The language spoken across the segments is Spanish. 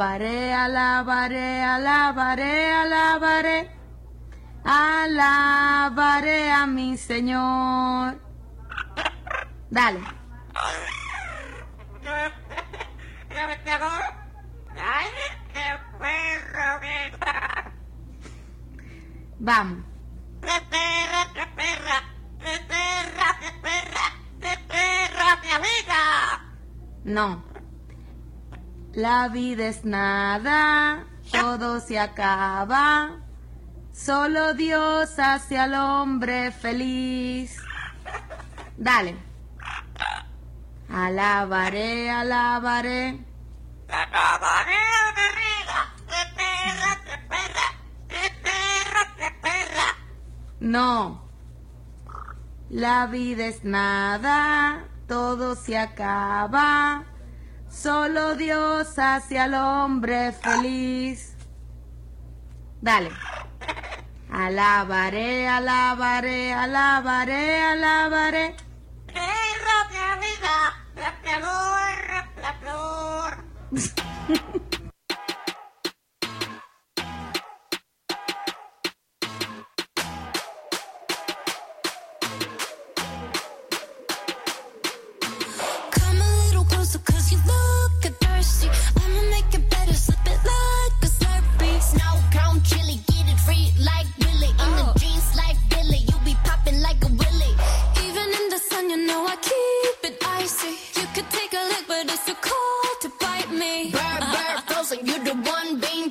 Alabaré, alabaré, alabaré, alabaré. Alabaré a mi Señor. Dale. Vamos. No. La vida es nada, todo se acaba. Solo Dios hace al hombre feliz. Dale. Alabaré, alabaré. Alabaré, No. La vida es nada, todo se acaba. Solo Dios hace al hombre feliz. Dale. Alabaré, alabaré, alabaré, alabaré. Perro, perrita, la flor, la flor.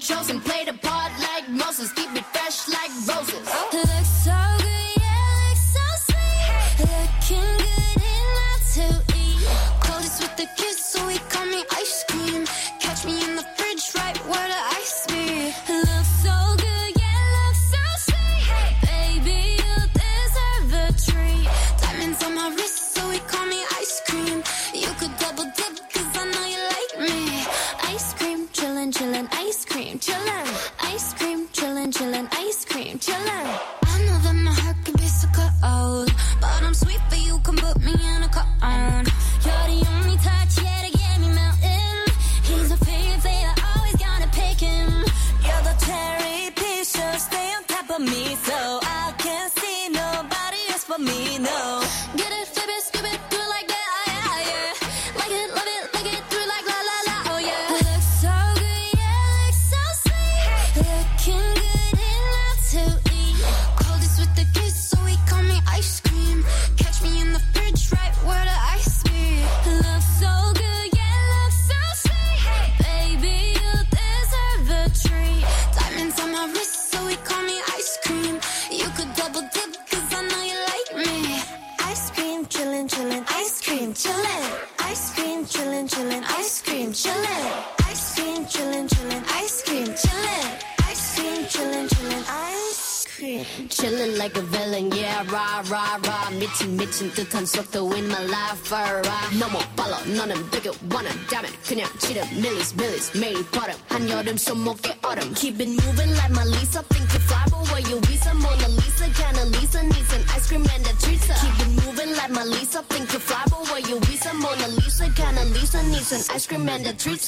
shows and play the 미친 듯한 속도인 my life alright 너무 빨라 너는 되게 원한다면 그냥 지름 밀리스 밀리스 매일 버릇 한여름 손목에 얼음. Keep it moving like my Lisa. Think you fly but where you be? Some Mona Lisa kinda Lisa needs some ice cream and a treat Keep it moving like my Lisa. Think you fly but where you be? Some Mona Lisa kinda Lisa needs some ice cream and a treat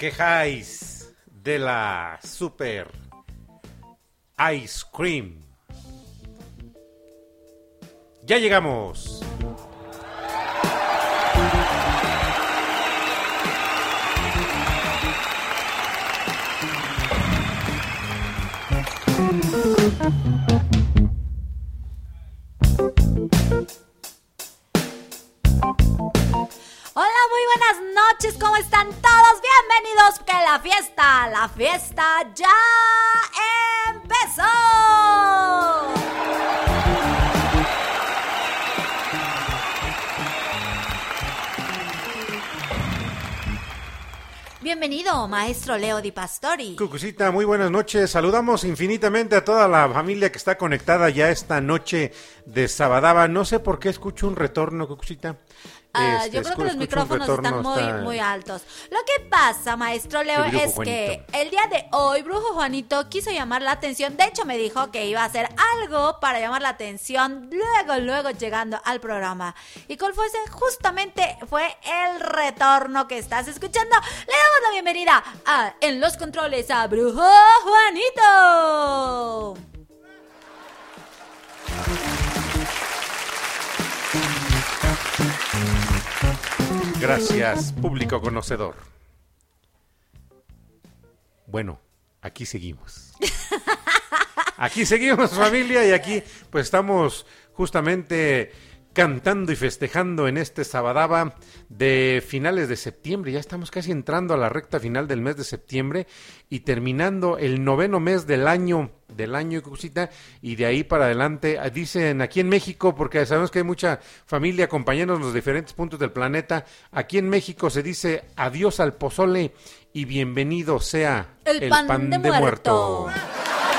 quejáis de la super ice cream. Ya llegamos. Hola, muy buenas noches, ¿cómo están todos? Bienvenidos, que la fiesta, la fiesta ya empezó. Bienvenido, maestro Leo Di Pastori. Cucucita, muy buenas noches. Saludamos infinitamente a toda la familia que está conectada ya esta noche de Sabadaba. No sé por qué escucho un retorno, Cucucita. Ah, Este, yo creo que los micrófonos están muy, muy altos. Lo que pasa, maestro Leo, es que el día de hoy, Brujo Juanito quiso llamar la atención. De hecho, me dijo que iba a hacer algo para llamar la atención luego, luego llegando al programa. Y cuál fue ese? Justamente fue el retorno que estás escuchando. Le damos la bienvenida a En los controles a Brujo Juanito. Gracias, público conocedor. Bueno, aquí seguimos. Aquí seguimos, familia, y aquí pues estamos justamente cantando y festejando en este Sabadaba de finales de septiembre. Ya estamos casi entrando a la recta final del mes de septiembre y terminando el noveno mes del año, del año Cucita, y de ahí para adelante, ah, dicen aquí en México, porque sabemos que hay mucha familia, compañeros en los diferentes puntos del planeta, aquí en México se dice adiós al pozole y bienvenido sea El pan de muerto. Qué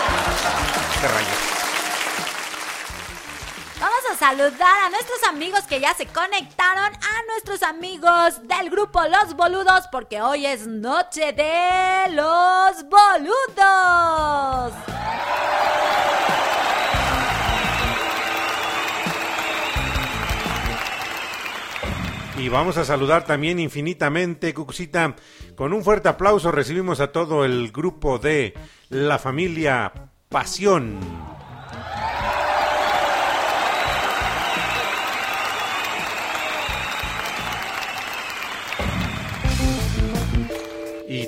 saludar a nuestros amigos que ya se conectaron, a nuestros amigos del grupo Los Boludos, porque hoy es noche de los boludos. Y vamos a saludar también infinitamente, Cucucita. Con un fuerte aplauso recibimos a todo el grupo de la familia Pasión.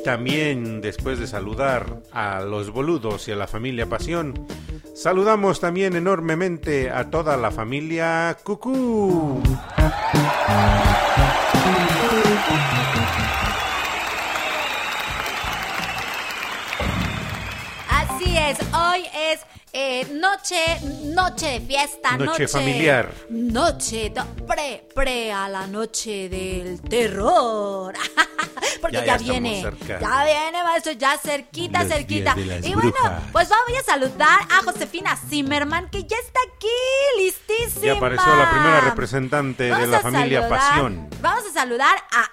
También, después de saludar a los boludos y a la familia Pasión, saludamos también enormemente a toda la familia Cucú. Así es, hoy es eh, noche, noche de fiesta, Noche familiar. Noche, do- pre, pre a la noche del terror. Porque Ya, ya, ya viene, cerca. ya viene, maestro, ya cerquita, Los cerquita. Y bueno, pues vamos a saludar a Josefina Zimmerman, que ya está aquí, listísima. Ya apareció la primera representante de la familia saludar- Pasión. Vamos a saludar a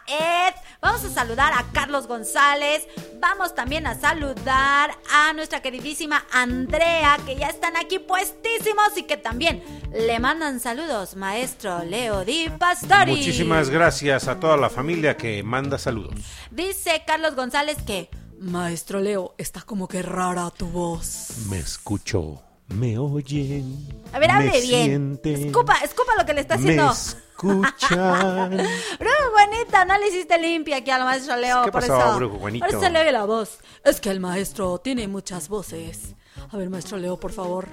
Ed, vamos a saludar a Carlos González, vamos también a saludar a nuestra queridísima Andrea, que ya están aquí puestísimos y que también le mandan saludos, maestro Leo Di Pastori. Muchísimas gracias a toda la familia que manda saludos. Dice Carlos González que, maestro Leo, está como que rara tu voz. Me escucho, me oyen. A ver, me hable bien. sienten, Escupa, escupa lo que le está Me haciendo. escuchan. Brujo Juanito, no le hiciste limpia aquí al maestro Leo. ¿Qué por pasó, eso, Brujo Juanito? Por eso le oye la voz. Es que el maestro tiene muchas voces. A ver, maestro Leo, por favor.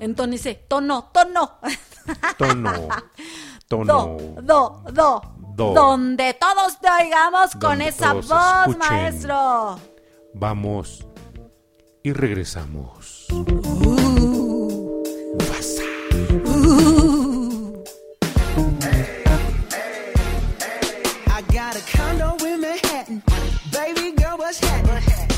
Entónice. Tono, tono. Tono, tono. Do, do, do. Do. Donde todos te oigamos con esa voz, escuchen. maestro. Vamos y regresamos. Mufasa. I got a condo in Manhattan. Baby girl, what's happening?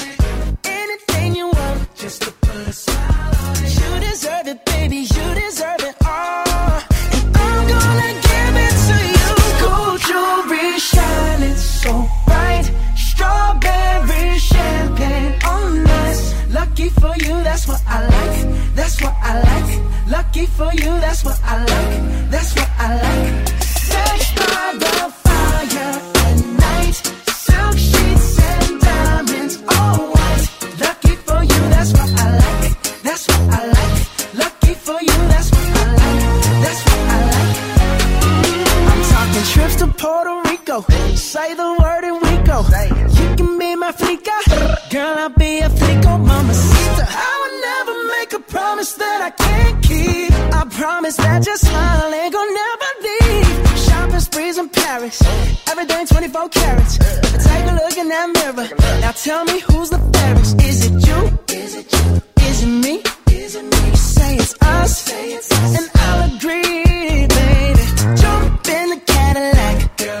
You deserve it, baby. You deserve it all. And I'm gonna give it to you. Gold jewelry shining so bright. Strawberry champagne on. Lucky for you, that's what I like. That's what I like. Lucky for you, that's what I like. That's what I like. Rico. Say the word and we go. You can be my flica. Girl, I'll be a flico, mamacita. I would never make a promise that I can't keep. I promise that your smile ain't gonna never leave. Shopping sprees in Paris. Everything 24 carats. Take a look in that mirror. Now tell me who's the fairest. Is it you? Is it you? Is it me? Is it me? Say it's us. And I'll agree, baby. Jump in the Cadillac. Girl,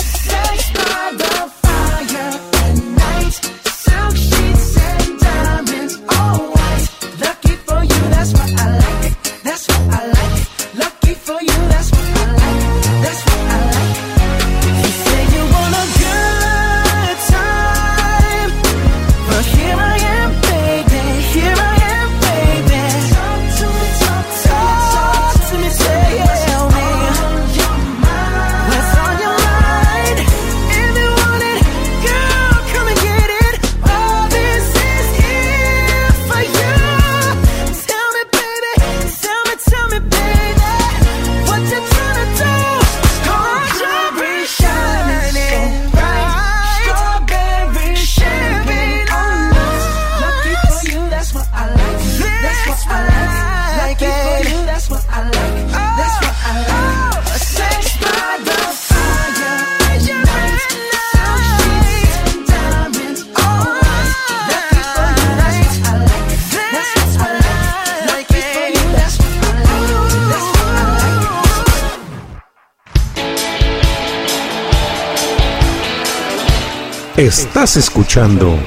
Estás escuchando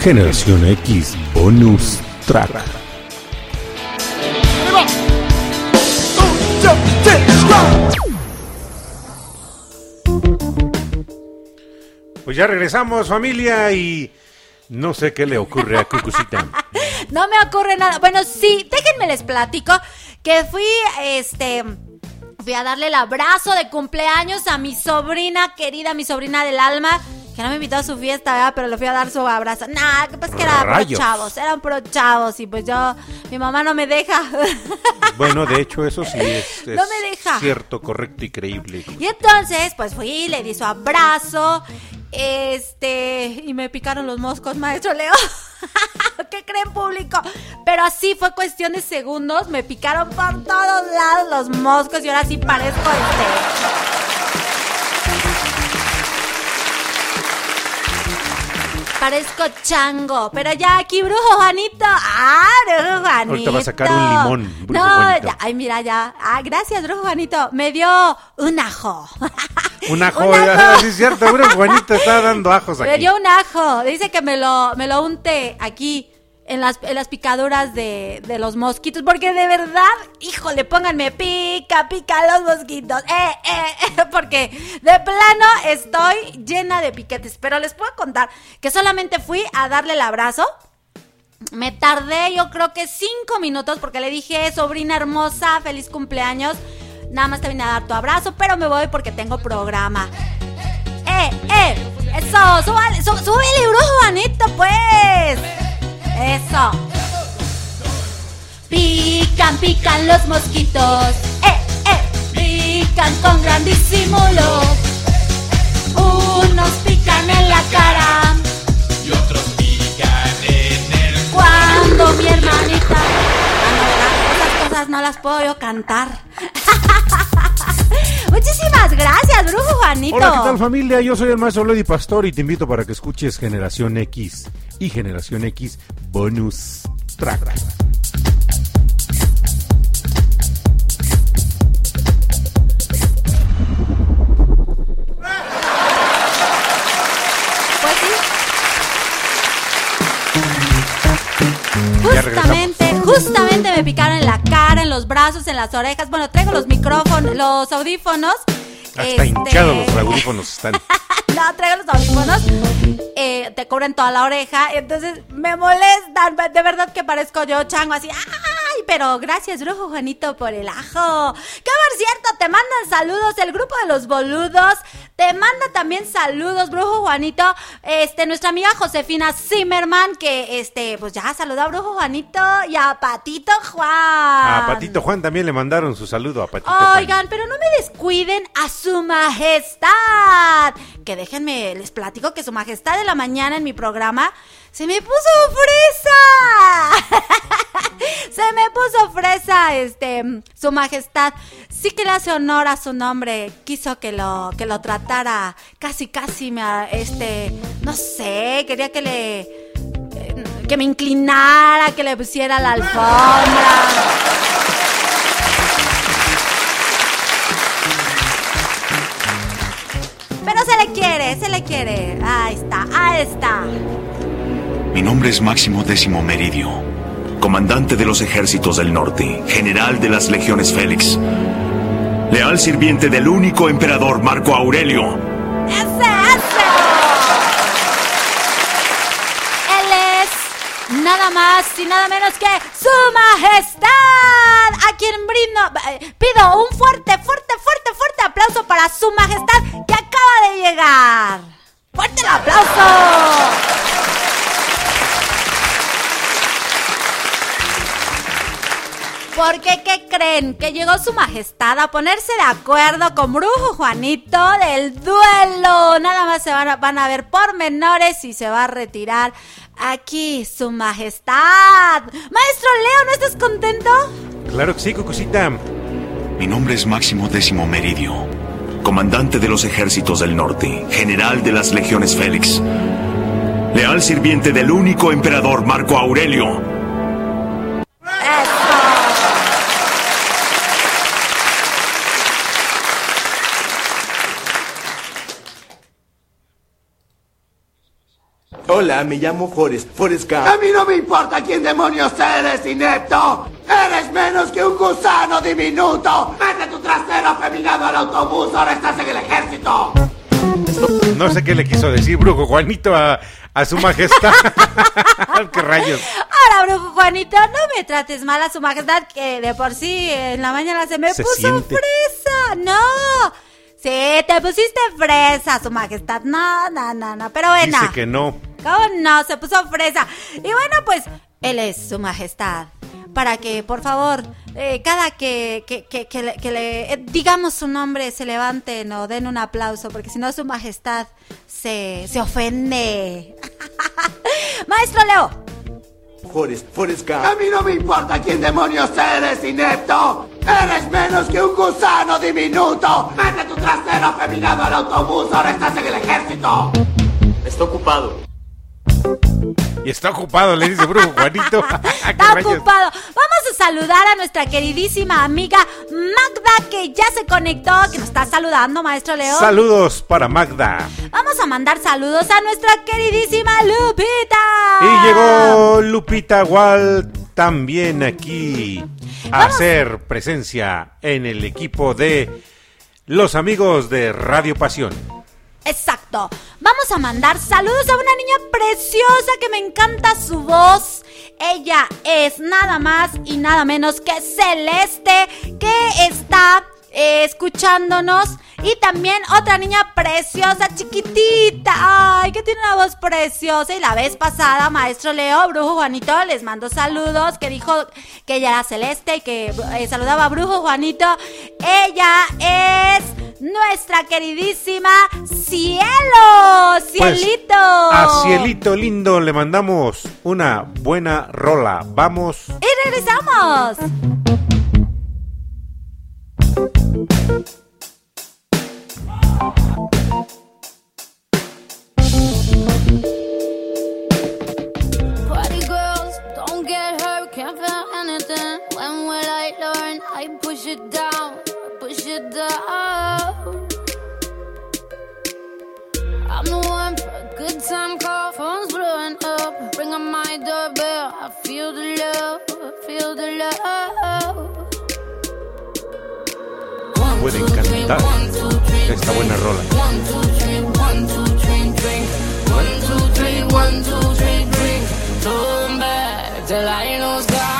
Generación X Bonus Track. Pues ya regresamos familia y no sé qué le ocurre a Cucucita. No me ocurre nada. Bueno, sí, déjenme les platico que fui, este, fui a darle el abrazo de cumpleaños a mi sobrina querida, mi sobrina del alma, que no me invitó a su fiesta, ¿verdad? Pero le fui a dar su abrazo. Nah, que pues que eran pro chavos, eran pro chavos y pues yo, mi mamá no me deja. Bueno, de hecho eso sí es, No es me deja. cierto, correcto y creíble. Y entonces, pues fui, le di su abrazo, este, y me picaron los moscos, maestro Leo. ¿Qué creen, público? Pero así fue cuestión de segundos, me picaron por todos lados los moscos y ahora sí parezco este. Parezco chango, pero ya aquí, brujo Juanito. Ah, brujo Juanito. Ahorita va a sacar un limón, brujo no, Juanito. ya, ay, mira, ya. Ah, gracias, brujo Juanito. Me dio un ajo. Un ajo, Un ajo. sí es cierto, bueno, Juanita está dando ajos Me aquí. dio un ajo. Dice que me lo, me lo unte aquí en las, en las picaduras de, de los mosquitos. Porque de verdad, híjole, pónganme pica, pica los mosquitos. Eh, eh, eh, porque de plano estoy llena de piquetes. Pero les puedo contar que solamente fui a darle el abrazo. Me tardé yo creo que cinco minutos porque le dije, sobrina hermosa, feliz cumpleaños. Nada más te vine a dar tu abrazo, pero me voy porque tengo programa. ¡Eh, eh! ¡Eso! ¡Súbale, sú- súbele, Juanito, pues! ¡Eso! Pican, pican los mosquitos. ¡Eh, eh! Pican con gran disimulo. Unos pican en la cara. y otros pican en las puedo yo cantar. Muchísimas gracias, Brujo Juanito. Hola, ¿qué tal familia? Yo soy el maestro Lady Pastor y te invito para que escuches Generación X y Generación X Bonus Track. Pues Justamente, justamente me picaron en la cara, en los brazos, en las orejas. Bueno, traigo los micrófonos, los audífonos. Hasta Este, hinchados los audífonos están. no, traigo los audífonos. eh, te cubren toda la oreja. Entonces me molestan. De verdad que parezco yo chango así. ¡Ay! Pero gracias, Brujo Juanito, por el ajo. Que por cierto, te mandan saludos el grupo de los boludos. Te manda también saludos, Brujo Juanito. Este, nuestra amiga Josefina Zimmerman, que este, pues ya saludó a Brujo Juanito y a Patito Juan. A Patito Juan también le mandaron su saludo a Patito Juan. Oigan, pero no me descuiden a su majestad. Que déjenme, les platico que su majestad de la mañana en mi programa se me puso fresa. se me puso fresa, este, su majestad. Sí que le hace honor a su nombre. Quiso que lo, que lo tratara casi, casi, me, este, no sé, quería que le, eh, que me inclinara, que le pusiera la alfombra. Le quiere, se le quiere. Ahí está, ahí está. Mi nombre es Máximo Décimo Meridio, comandante de los ejércitos del norte, general de las legiones Félix, leal sirviente del único emperador Marco Aurelio. ¡Ese, ese! Él es nada más y nada menos que su majestad. A quien brindo, eh, pido un fuerte, fuerte, fuerte, aplauso para su majestad que acaba de llegar. ¡Fuerte el aplauso! Porque, ¿qué creen? Que llegó su majestad a ponerse de acuerdo con Brujo Juanito del duelo. Nada más se van a, van a ver pormenores y se va a retirar aquí su majestad. Maestro Leo, ¿no estás contento? Claro que sí, Cucucita. Mi nombre es Máximo Décimo Meridio, comandante de los ejércitos del norte, general de las legiones Félix, leal sirviente del único emperador Marco Aurelio. Hola, me llamo Forrest, Forrest Gump. A mí no me importa quién demonios eres, inepto. Eres menos que un gusano diminuto. Mete tu trasero afeminado al autobús, ahora estás en el ejército. No sé qué le quiso decir Brujo Juanito a, a su majestad. ¿Qué rayos? Ahora, Brujo Juanito, no me trates mal a su majestad, que de por sí en la mañana se me Se puso siente. fresa. No. Sí, te pusiste fresa, su majestad. No, no, no, no. Pero bueno. Dice que no. ¿Cómo no? Se puso fresa. Y bueno, pues él es su majestad. Para que, por favor, eh, cada que, que, que- que le, que le, eh, digamos su nombre, se levanten o den un aplauso, porque si no, su majestad se, se ofende. Maestro Leo, Forrest, Forrest Gump. A mí no me importa quién demonios eres, inepto. Eres menos que un gusano diminuto. Mete tu trasero afeminado al autobús, ahora estás en el ejército. Está ocupado. Y está ocupado, le dice Brujo Juanito. ¿Qué está ocupado. Vamos a saludar a nuestra queridísima amiga Magda, que ya se conectó, que nos está saludando, maestro Leo. Saludos para Magda. Vamos a mandar saludos a nuestra queridísima Lupita. Y llegó Lupita Wall también aquí a hacer presencia en el equipo de los amigos de Radio Pasión. Exacto. Vamos a mandar saludos a una niña preciosa que me encanta su voz. Ella es nada más y nada menos que Celeste, que está eh, escuchándonos. Y también otra niña preciosa, chiquitita. Ay, que tiene una voz preciosa. Y la vez pasada, maestro Leo, Brujo Juanito, les mandó saludos. Que dijo que ella era Celeste y que eh, saludaba a Brujo Juanito. Ella es nuestra queridísima Cielo, pues, Cielito. Pues a Cielito lindo le mandamos una buena rola. Vamos. Y regresamos. Party girls, don't get hurt, can't feel anything. When will I learn? I push it down, push it down. Good time call, phone's blowing up. Ring on my doorbell. I feel the love, feel the love. Pueden cantar esta buena rola. One, two, three, one, two, three, drink. Turn back till I know sky.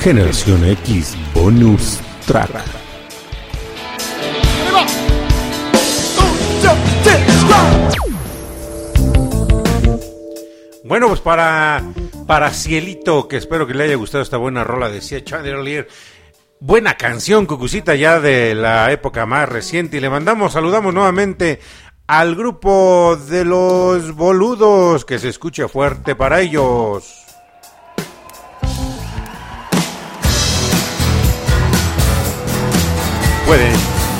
Generación X Bonus Track. Bueno, pues para, para Cielito, que espero que le haya gustado esta buena rola, de decía Chandelier. Buena canción, Cucucita, ya de la época más reciente. Y le mandamos, saludamos nuevamente al grupo de los boludos, que se escuche fuerte para ellos. pueden,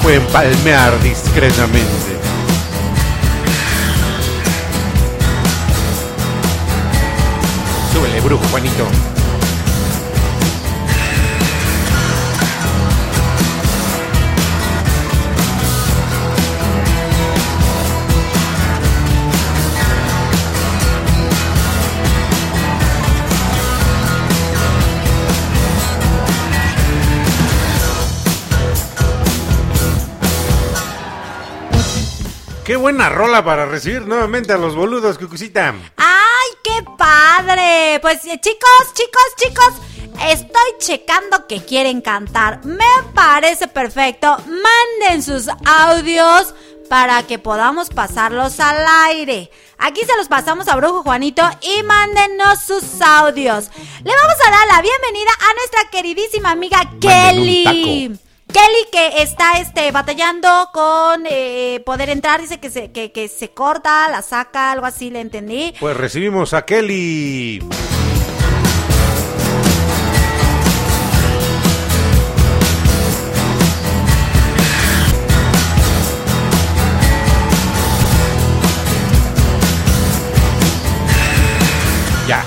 pueden palmear discretamente. Súbele, brujo, Juanito. Qué buena rola para recibir nuevamente a los boludos, Cucucita. ¡Ay, qué padre! Pues eh, chicos, chicos, chicos, estoy checando que quieren cantar. Me parece perfecto. Manden sus audios para que podamos pasarlos al aire. Aquí se los pasamos a Brujo Juanito y mándenos sus audios. Le vamos a dar la bienvenida a nuestra queridísima amiga Kelly. Kelly que está este batallando con eh, poder entrar, dice que se, que, que se corta, la saca, algo así, le entendí. Pues recibimos a Kelly. Ya.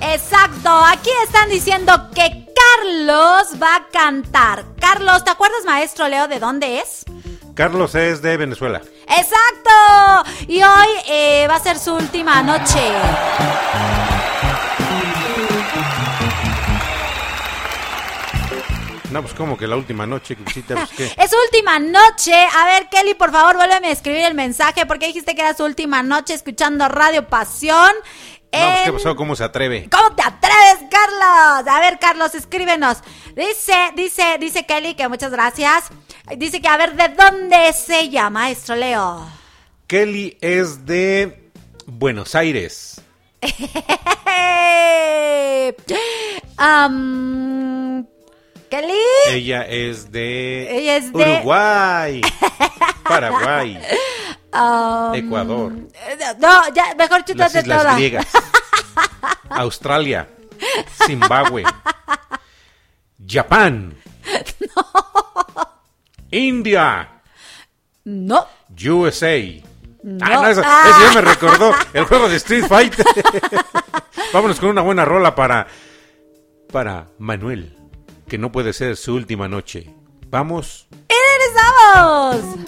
Exacto, aquí están diciendo que Carlos va a cantar. Carlos, ¿te acuerdas, maestro Leo, de dónde es? Carlos es de Venezuela. Exacto. Y hoy eh, va a ser su última noche. No, pues como que la última noche, Crisita, pues qué. Es última noche. A ver, Kelly, por favor, vuélveme a escribir el mensaje porque dijiste que era su última noche escuchando Radio Pasión. No, pues qué en- pasó, cómo se atreve. ¿Cómo te atreves, Carlos? A ver, Carlos, escríbenos. Dice, dice, dice Kelly que muchas gracias. Dice que a ver de dónde es ella, maestro Leo. Kelly es de Buenos Aires. Kelly. Ella es de Ella es de- Uruguay, Paraguay, Ecuador, No, ya, mejor las chútate Islas toda. Griegas, Australia, Zimbabue, Japón, India, No. USA. No. Ah, no, eso, Ah. eso ya me recordó el juego de Street Fighter. Vámonos con una buena rola para para Manuel, que no puede ser su última noche. Vamos. ¡Y regresamos!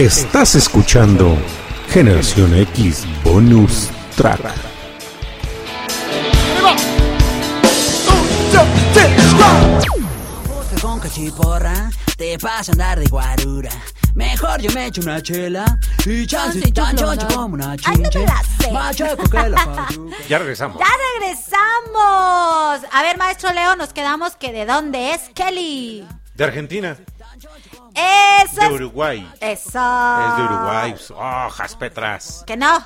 Estás escuchando Generación X Bonus Track. Porque con cachiporra te pasa a andar de guarura. Mejor yo me echo una chela y chance tan choncho como una Ay, no me chinche. la sé. Más checo que la payuca. Ya regresamos. ¡Ya regresamos! A ver, maestro Leo, nos quedamos que de dónde es Kelly. De Argentina, de es- Uruguay. Eso. Es de Uruguay. Hojas Petras. Que no.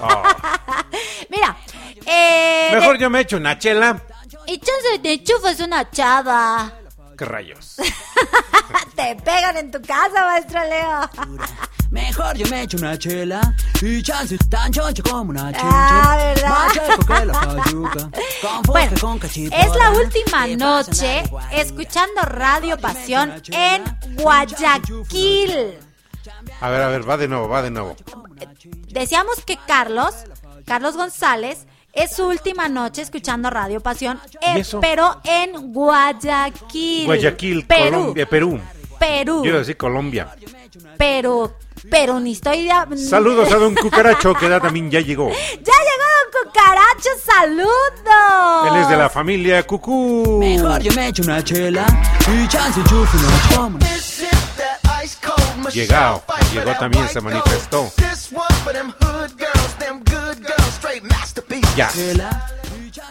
Oh. Mira. Eh, Mejor yo me echo una chela. y chance te enchufas una chava. ¿Qué rayos? Te pegan en tu casa, maestro Leo. Mejor yo me echo una chela y chance tan choncho como una chinche. Ah, ¿verdad? Más checo que la payuca. Con Bueno, con es la última noche escuchando Radio Pasión en Guayaquil. A ver, a ver, va de nuevo, va de nuevo. Decíamos que Carlos, Carlos González, es su última noche escuchando Radio Pasión, ¿Y eh, pero en Guayaquil. Guayaquil, Perú. Colombia, Perú. Perú. Quiero decir Colombia. Perú. Pero ni estoy de... Saludos a Don Cucaracho, que ya también ya llegó. ¡Ya llegó Cucaracho! ¡Saludos! Él es de la familia Cucú. Mejor yo me echo una chela y chance enchufe una como una Llegado, llegó también, se manifestó. Ya.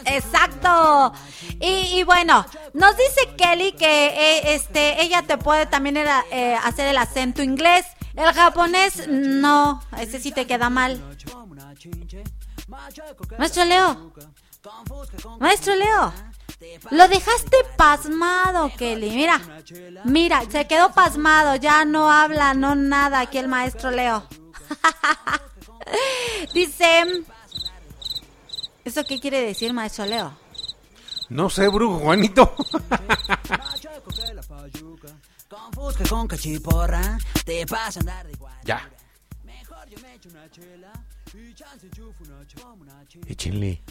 Exacto. Y, y bueno, nos dice Kelly que eh, este ella te puede también eh, hacer el acento inglés. El japonés, no. Ese sí te queda mal. Maestro Leo. Maestro Leo. Lo dejaste pasmado, Kelly. Mira, mira, se quedó pasmado. Ya no habla, no nada aquí el maestro Leo. Dice... ¿Eso qué quiere decir, maestro Leo? No sé, brujo Juanito. ya. Échenle.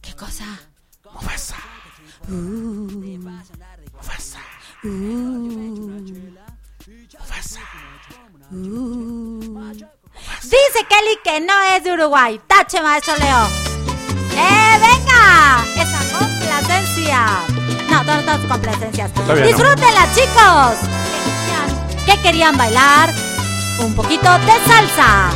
¿Qué cosa? Mufasa. Uh. Mufasa. Uh. Mufasa. Uh. Dice Kelly que no es de Uruguay. Tache, maestro Leo. ¡Eh, venga! Esa complacencia. No, todas no, no, complacencias. Disfrútenla, chicos. Que querían, que querían bailar un poquito de salsa.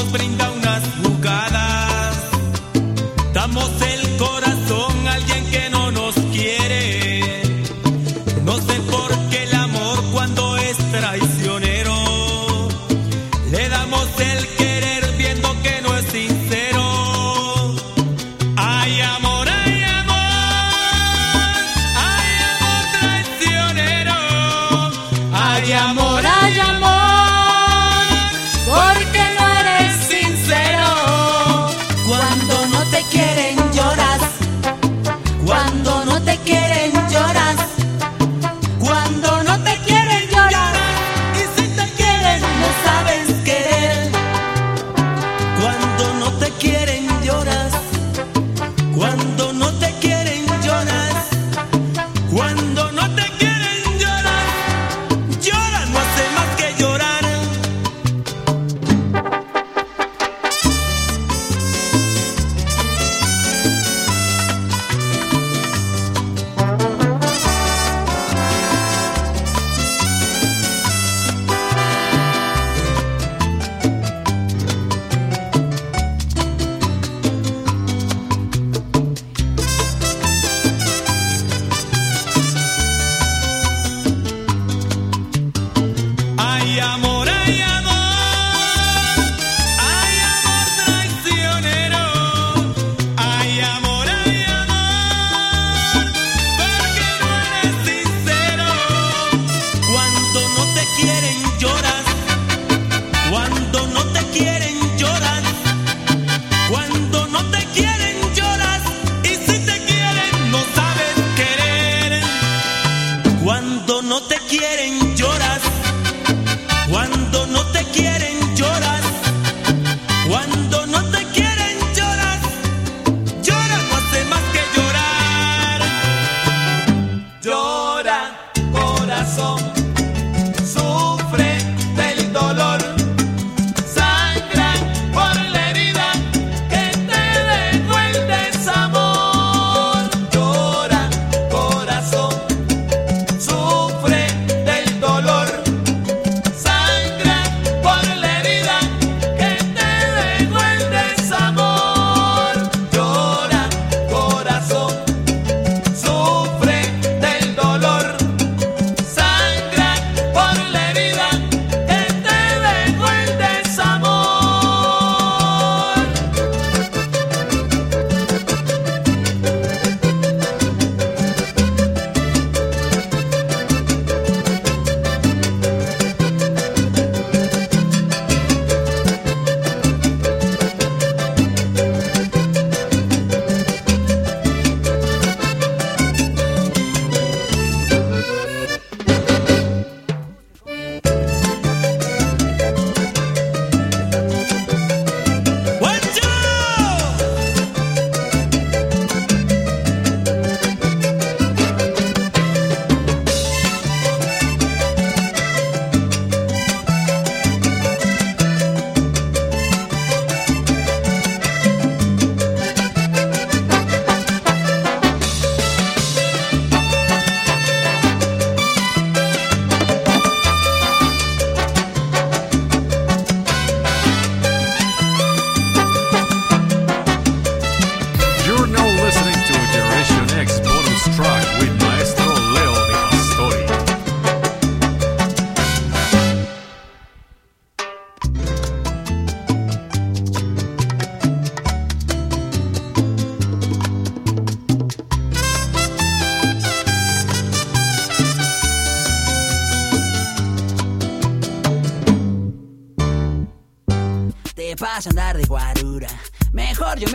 nos brinda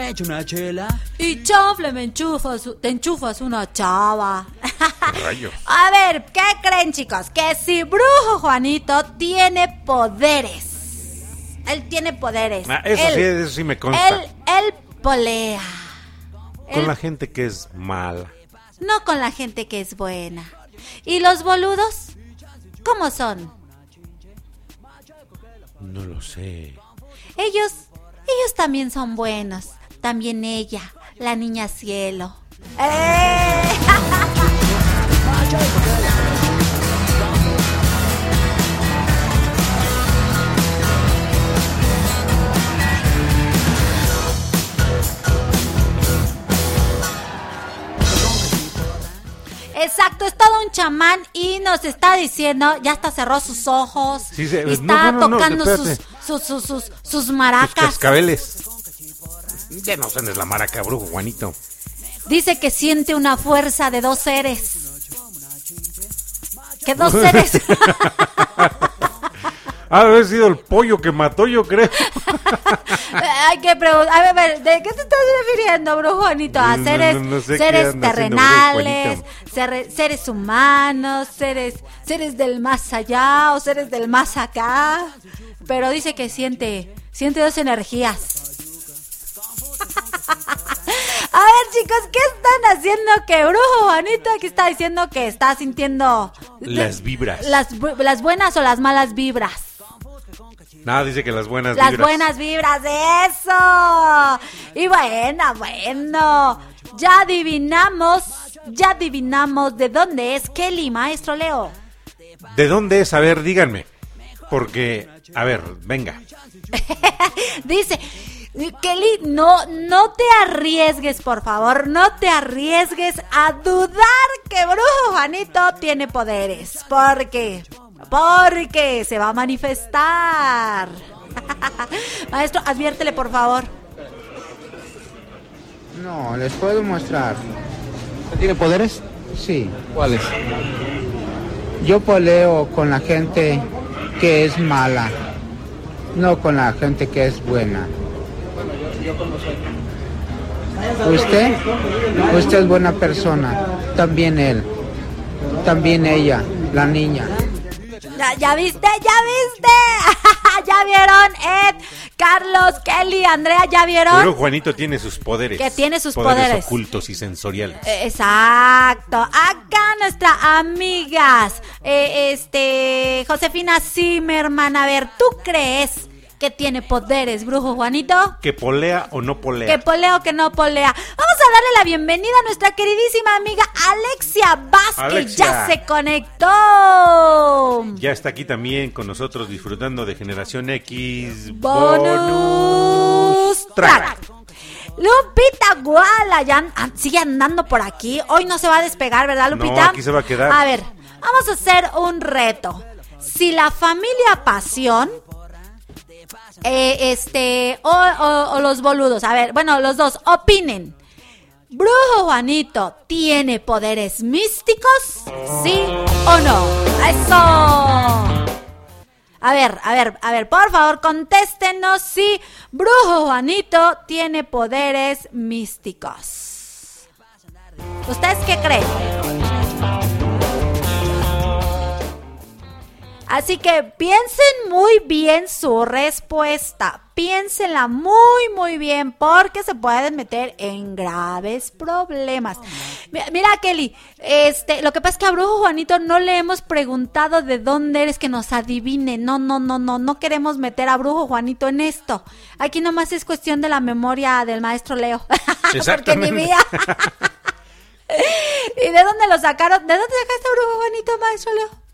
me echo una chela. Y chofle, me enchufas, te enchufas una chava. Rayos. A ver, ¿qué creen chicos? Que si Brujo Juanito tiene poderes. Él tiene poderes. Ah, eso, Él- sí, eso sí me consta. Él, él polea. Con él- la gente que es mala. No con la gente que es buena. ¿Y los boludos? ¿Cómo son? No lo sé. Ellos, ellos también son buenos. También ella, la niña cielo. ¡Eh! Exacto, es todo un chamán y nos está diciendo, ya hasta cerró sus ojos, Sí, se- no, está no, no, no, tocando sus, sus, sus, sus, sus maracas. cascabeles. Ya no sabes la maraca, brujo, Juanito. Dice que siente una fuerza de dos seres. ¿Qué dos seres? Ha haber sido el pollo que mató, yo creo. Hay que preguntar. A ver, a ver, ¿de qué te estás refiriendo, brujo Juanito? ¿A seres, no, no sé qué seres terrenales, seres humanos, seres, seres del más allá o seres del más acá? Pero dice que siente, siente dos energías. Ver, chicos, ¿qué están haciendo? Que brujo Juanito aquí está diciendo que está sintiendo Las vibras. las, las buenas o las malas vibras. Nada, dice que las buenas Las vibras. buenas vibras, eso. Y bueno, bueno. Ya adivinamos, ya adivinamos de dónde es Kelly, maestro Leo. ¿De dónde es? A ver, díganme. Porque, a ver, venga. Dice, Kelly, no, no te arriesgues, por favor, no te arriesgues a dudar que Brujo Juanito tiene poderes. Porque, porque se va a manifestar. Maestro, adviértele, por favor. No, les puedo mostrar. ¿Tiene poderes? Sí. ¿Cuáles? Yo poleo con la gente que es mala, no con la gente que es buena. Usted, usted es buena persona, también él, también ella, la niña. Ya, ya viste, ya viste. ya vieron, Ed, Carlos, Kelly, Andrea, ya vieron. Pero Juanito tiene sus poderes. Que tiene sus poderes. ocultos y sensoriales. Eh, Exacto. Acá nuestra amigas, eh, este, Josefina Zimmerman, a ver, ¿tú crees que tiene poderes, brujo Juanito? Que polea o no polea. Que polea o que no polea. Vamos a darle la bienvenida a nuestra queridísima amiga Alexia Vázquez. Alexia. Ya se conectó. Ya está aquí también con nosotros disfrutando de Generación X. Bonus track. Lupita Guala ya an- sigue andando por aquí. Hoy no se va a despegar, ¿verdad, No, Lupita? aquí se va a quedar. A ver, vamos a hacer un reto. Si la familia Pasión, eh, este, o, o- los boludos, a ver, bueno, los dos, opinen. ¿Brujo Juanito tiene poderes místicos? ¿Sí o no? ¡Eso! A ver, a ver, a ver, por favor, contéstenos si Brujo Juanito tiene poderes místicos. ¿Ustedes qué creen? Así que piensen muy bien su respuesta. Piénsenla muy, muy bien porque se pueden meter en graves problemas. Mi- Mira, Kelly, este, lo que pasa es que a Brujo Juanito no le hemos preguntado de dónde eres que nos adivine. No, no, no, no, no queremos meter a Brujo Juanito en esto. Aquí nomás es cuestión de la memoria del maestro Leo. porque ni mía. ¿Y de dónde lo sacaron? ¿De dónde sacaste a Brujo Juanito, maestro Leo?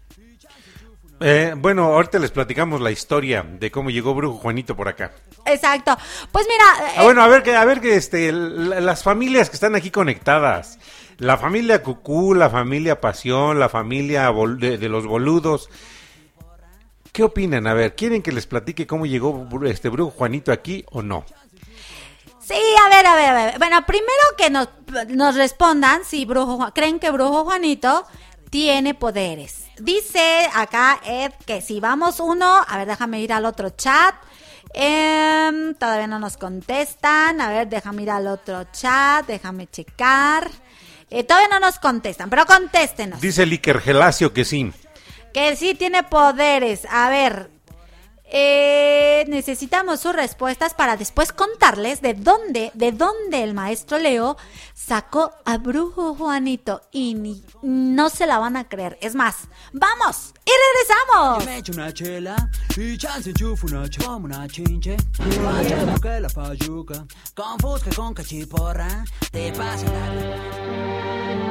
Eh, bueno, ahorita les platicamos la historia de cómo llegó Brujo Juanito por acá. Exacto. Pues mira, Ah, bueno, a ver que, a ver que este, las familias que están aquí conectadas, la familia Cucú, la familia Pasión, la familia de, de los boludos, ¿qué opinan? A ver, ¿quieren que les platique cómo llegó este Brujo Juanito aquí o no? Sí, a ver, a ver, a ver. Bueno, primero que nos, nos respondan si Brujo creen que Brujo Juanito tiene poderes dice acá Ed que si vamos uno, a ver, déjame ir al otro chat. Em, todavía no nos contestan. A ver, déjame ir al otro chat, déjame checar. Eh, todavía no nos contestan, pero contéstenos. Dice el Iker Gelacio que sí. Que sí tiene poderes. A ver, eh, necesitamos sus respuestas para después contarles de dónde, de dónde el maestro Leo sacó a Brujo Juanito y ni, no se la van a creer. Es más, ¡vamos! ¡Y regresamos! Me echo una chela y chance enchufo una como una chinche. Vaya que la payuca, confusca con cachiporra, te pasa la...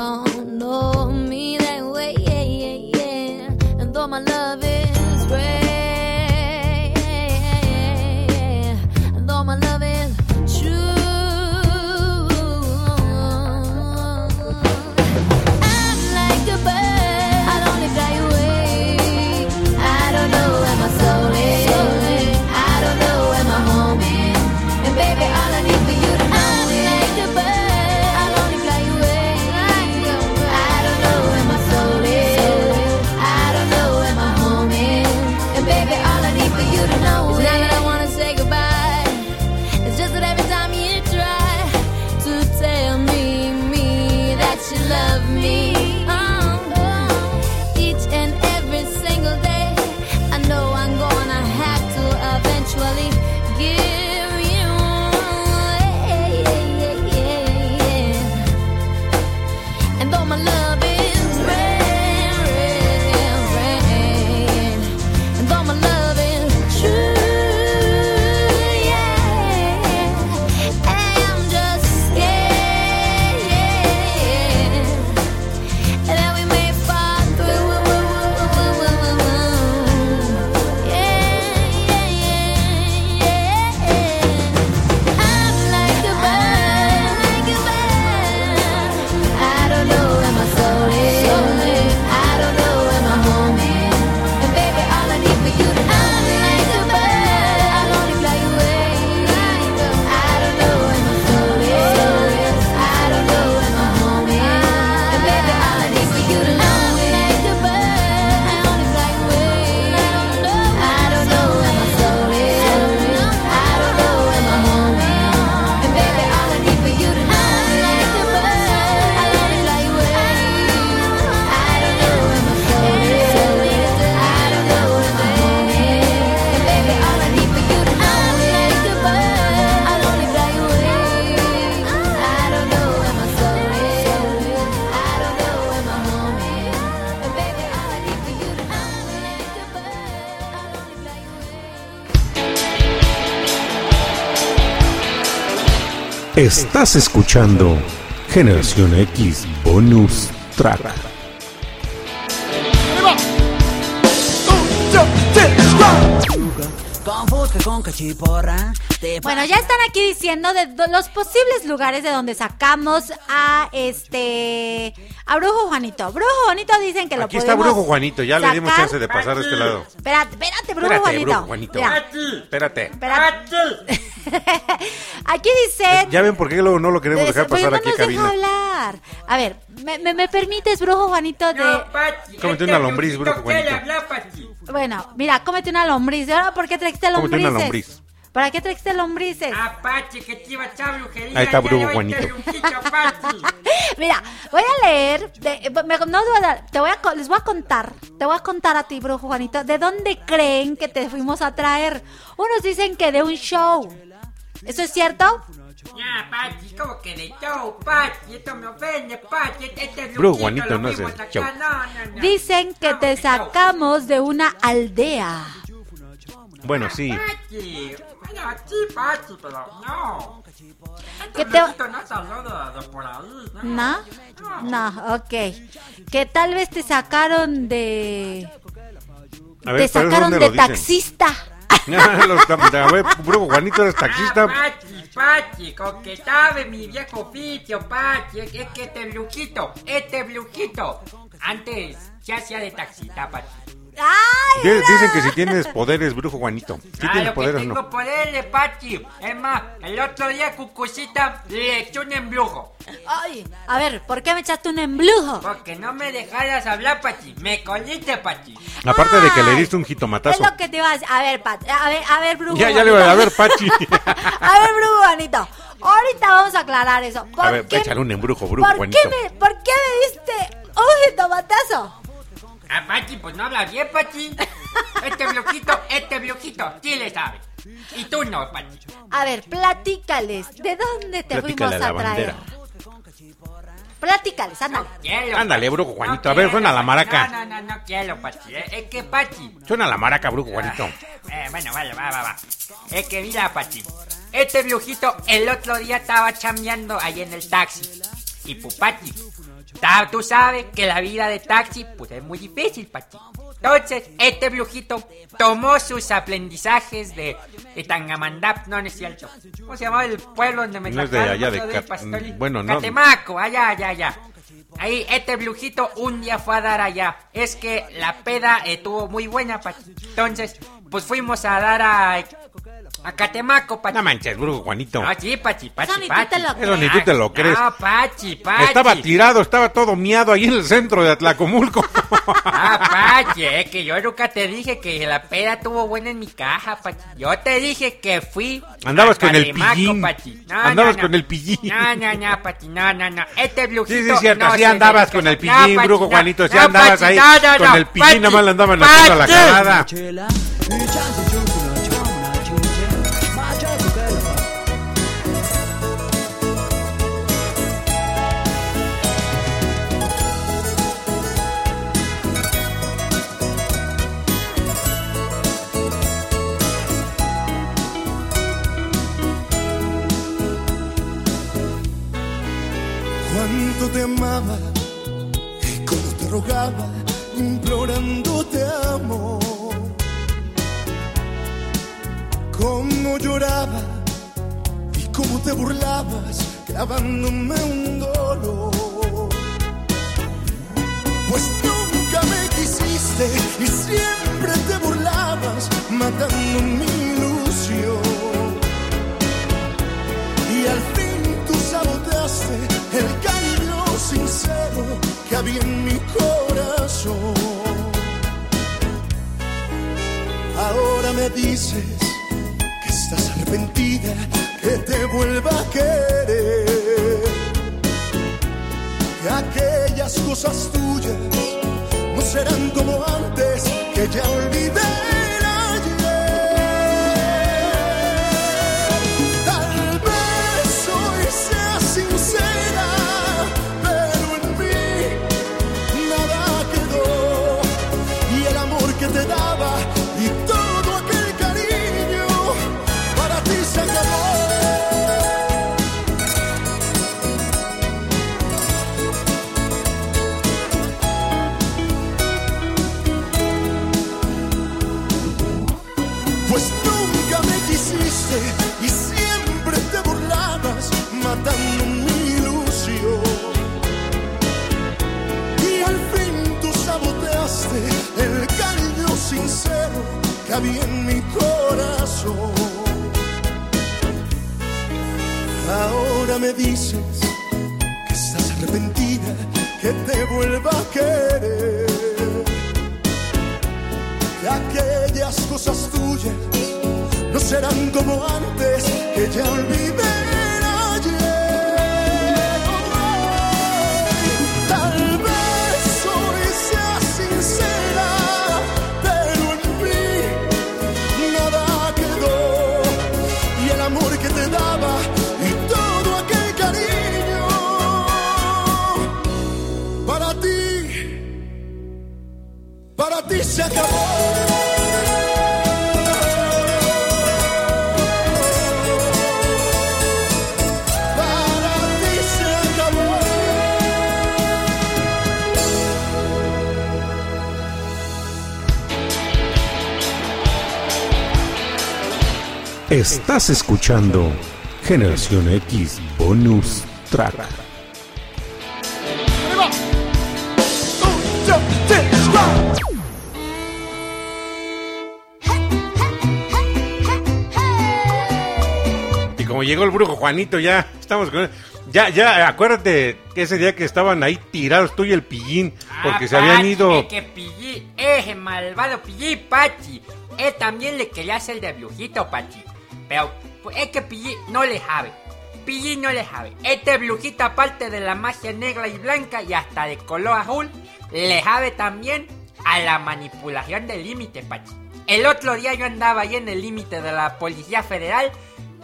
gone. Estás escuchando Generación X Bonus Track. Bueno, ya están aquí diciendo de los posibles lugares de donde sacamos a este a Brujo Juanito. Brujo Juanito dicen que lo Aquí está Brujo Juanito, ya le dimos chance de pasar de este lado. Espérate, espérate, Brujo Juanito. Brujo Juanito. Espérate. espérate aquí dice Ya ven por qué luego no lo queremos dejar pasar no aquí en deja cabina. hablar. A ver, ¿me, me, me permites, Brujo Juanito, de... Cómete una lombriz, Brujo Juanito. Bueno, mira, cómete una lombriz. ¿Ahora por qué trajiste Cómete lombrices? una lombriz. ¿Para qué trajiste lombrices? Apache, que te iba a echar brujería. Ahí está Brujo Juanito. Mira, voy a leer, de- me- no te voy a dar, te voy a, co- les voy a contar, te voy a contar a ti, Brujo Juanito, de dónde creen que te fuimos a traer. Unos dicen que de un show. ¿Eso es cierto? Ya, Pachi, como que de show, Pachi, esto me ofende, Pachi, este es Luchito, Juanito lo no show. Dicen que te sacamos de una aldea. Bueno, sí. Bueno, pero no. Este te- no ¿no? Ok. Que tal vez te sacaron de... A ver, te sacaron ¿dónde de taxista. Los Brujo Juanito eres taxista. Pachi, Pachi, con que sabe mi viejo oficio, Pachi, es, que este blujito, este blujito, antes se hacía de taxista, Pachi. ¡Ay! Di- Dicen que si tienes poderes, Brujo Juanito. ¿Sí tienes Claro que poderes o tengo no? poderes, Pachi. Es más, el otro día Cucucita le echó un embrujo. Ay, a ver, ¿por qué me echaste un emblujo? Porque no me dejaras hablar, Pachi. Me coliste, Pachi. Aparte de que le Ay, diste un Es jitomatazo. lo que te iba a decir. A ver, Pat, a ver, a ver, Brujo. Ya, ya le voy a ver, Pachi. A ver, Brujo Juanito. Ahorita vamos a aclarar eso. ¿Por A ver, qué, échale un embrujo, Brujo ¿por Juanito. qué me, ¿Por qué me diste un jitomatazo? Ah, Pachi, pues no hablas bien, Pachi. Este blujito, este blujito, sí le sabe. Y tú no, Pachi. A ver, platícales. ¿De dónde te Platícale fuimos a a la traer? bandera. Platícales, ándale. Quiero, Ándale. Brujo Juanito. No A ver, quiero, suena la maraca. No, no, no, no quiero, Pachi. Es es que, Pachi. Suena la maraca, Brujo Juanito. Eh, bueno, vale, va, va, va. Es que mira, Pachi. Este blujito el otro día estaba chambeando ahí en el taxi. Y pues, Pachi, ta- tú sabes que la vida de taxi, pues es muy difícil, Pachi. Entonces, este blujito tomó sus aprendizajes de, de Tangamandap, no, no es cierto. ¿Cómo se llamaba el pueblo donde me No es de allá de Cat- Pastoli? bueno, no. Catemaco, allá, allá, allá. Ahí, este blujito un día fue a dar allá. Es que la peda estuvo muy buena, Pachi. Entonces, pues fuimos a dar a, a Catemaco, Pachi. No manches, Brujo Juanito. Ah, sí, Pachi, Pachi, Eso ni tú te lo Eso ni tú te lo crees. No, Pachi, Pachi. Estaba tirado, estaba todo miado ahí en el centro de Atlacomulco. Ah, Pachi, es que yo nunca te dije que la peda estuvo buena en mi caja, Pachi. Yo te dije que fui. Andabas a con el pillín. Pachi. No, Andabas no, no. con el pillín. No, no, no, Pachi, no, no, no. Este blujito. Sí, sí, cierto, se andabas con el pillín, Brujo no. Juanito, sí No, andabas Pachi, ahí no, no, con no, el pillín, nada más le andaban haciendo la Pachi. cagada. Te amaba y cómo te rogaba, implorándote amor. Cómo lloraba y cómo te burlabas, clavándome un dolor. Pues nunca me quisiste y siempre te burlabas, matando mi que había en mi corazón. Ahora me dices que estás arrepentida, que te vuelva a querer. Que aquellas cosas tuyas no serán como antes, que ya olvidé que había en mi corazón. Ahora me dices que estás arrepentida, que te vuelva a querer. Que aquellas cosas tuyas no serán como antes, que ya olvidé para ti se acabó. Estás escuchando Generación X Bonus Track. Y como llegó el brujo Juanito, ya estamos con él. Ya, ya, acuérdate que ese día que estaban ahí tirados tú y el pillín, porque Ah, se habían Pachi, ido. que pillí, ese malvado pillí, Pachi. Él también le quería hacer de brujito, Pachi. Pero pues, es que pillí no le sabe. Pillí no le sabe. Este brujito, aparte de la magia negra y blanca y hasta de color azul, le sabe también a la manipulación del límite, Pachi. El otro día yo andaba ahí en el límite de la Policía Federal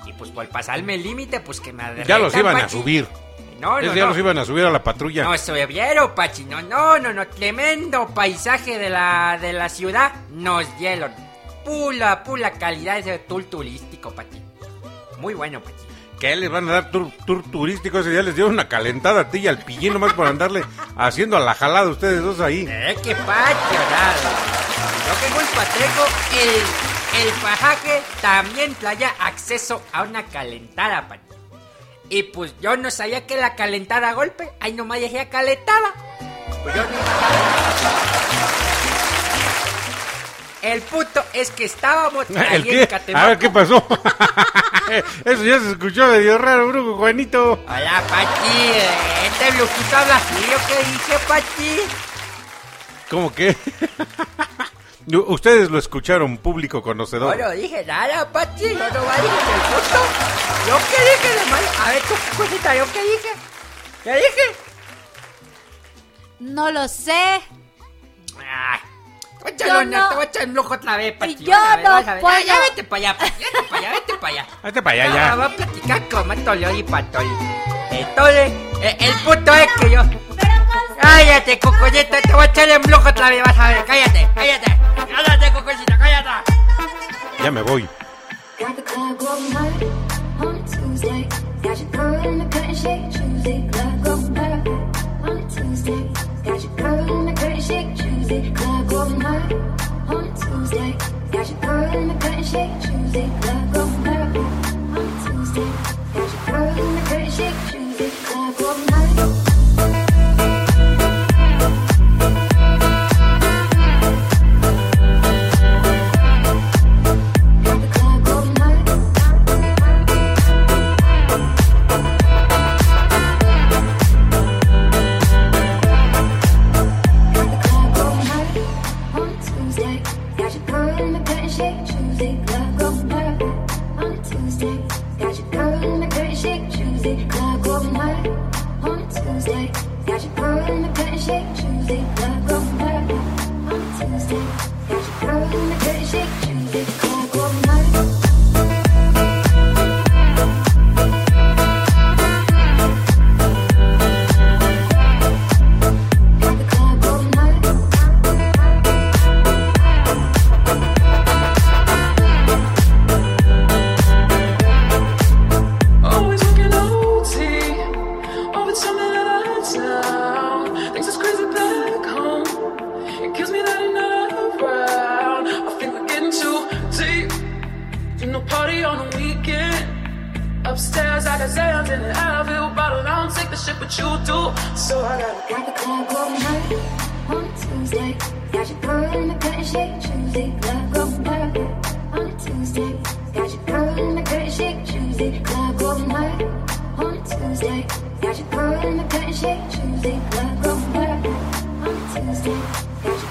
y pues por pasarme el límite, pues que me Ya los iban a subir. No, no. los iban a subir a la patrulla. No, se vieron, Pachi. No, no, no, no. Tremendo paisaje de la, de la ciudad. Nos dieron. Pula, pula calidad ese tour turístico, Pachi. Muy bueno, Pachi. Que les van a dar tour, tour turístico ese día les dieron una calentada a ti y al pillín nomás por andarle haciendo a la jalada ustedes dos ahí. Eh, qué Pachi, ¿verdad? Yo que culpa tengo. El, el pasaje también traía acceso a una calentada, Pachi. Y pues yo no sabía que la calentada a golpe. Ahí nomás decía calentada. Pues yo El punto es que estábamos ¿El ahí qué? en Catemaco. A ver, ¿qué pasó? Eso ya se escuchó medio raro, brujo Juanito. Hola, Pachi. Este brujito habla así. ¿Yo qué dije, Pachi? ¿Cómo que? Ustedes lo escucharon, público No conocedor. lo dije nada, Pachi. Yo no dije el punto. ¿Yo qué dije de malo? A ver, tú, cosita, ¿yo qué dije? ¿Qué dije? No lo sé. Ay, Yo no- te voy a echar el brujo otra vez, Pachi. Yo ver, no puedo. Ya, ya vete para allá, Pachi. Vete para allá, vete para allá. Vete para allá, ya. Vamos a platicar con Matolio y Patoli. Entonces, eh, el punto es que yo... Cállate, cocollito, te voy a echar el brujo otra vez, vas a ver. Cállate, cállate. Cállate, cocollito, cállate. Ya me voy.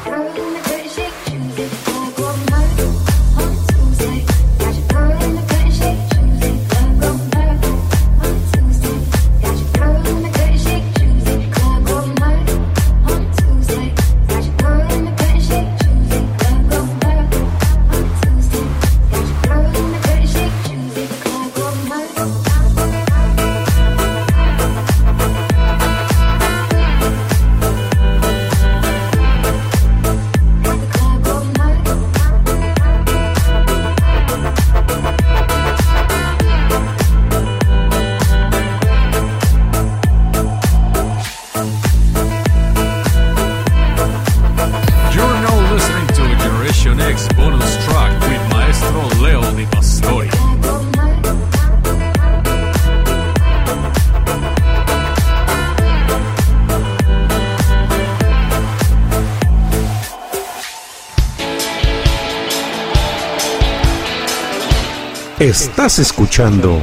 Got Estás escuchando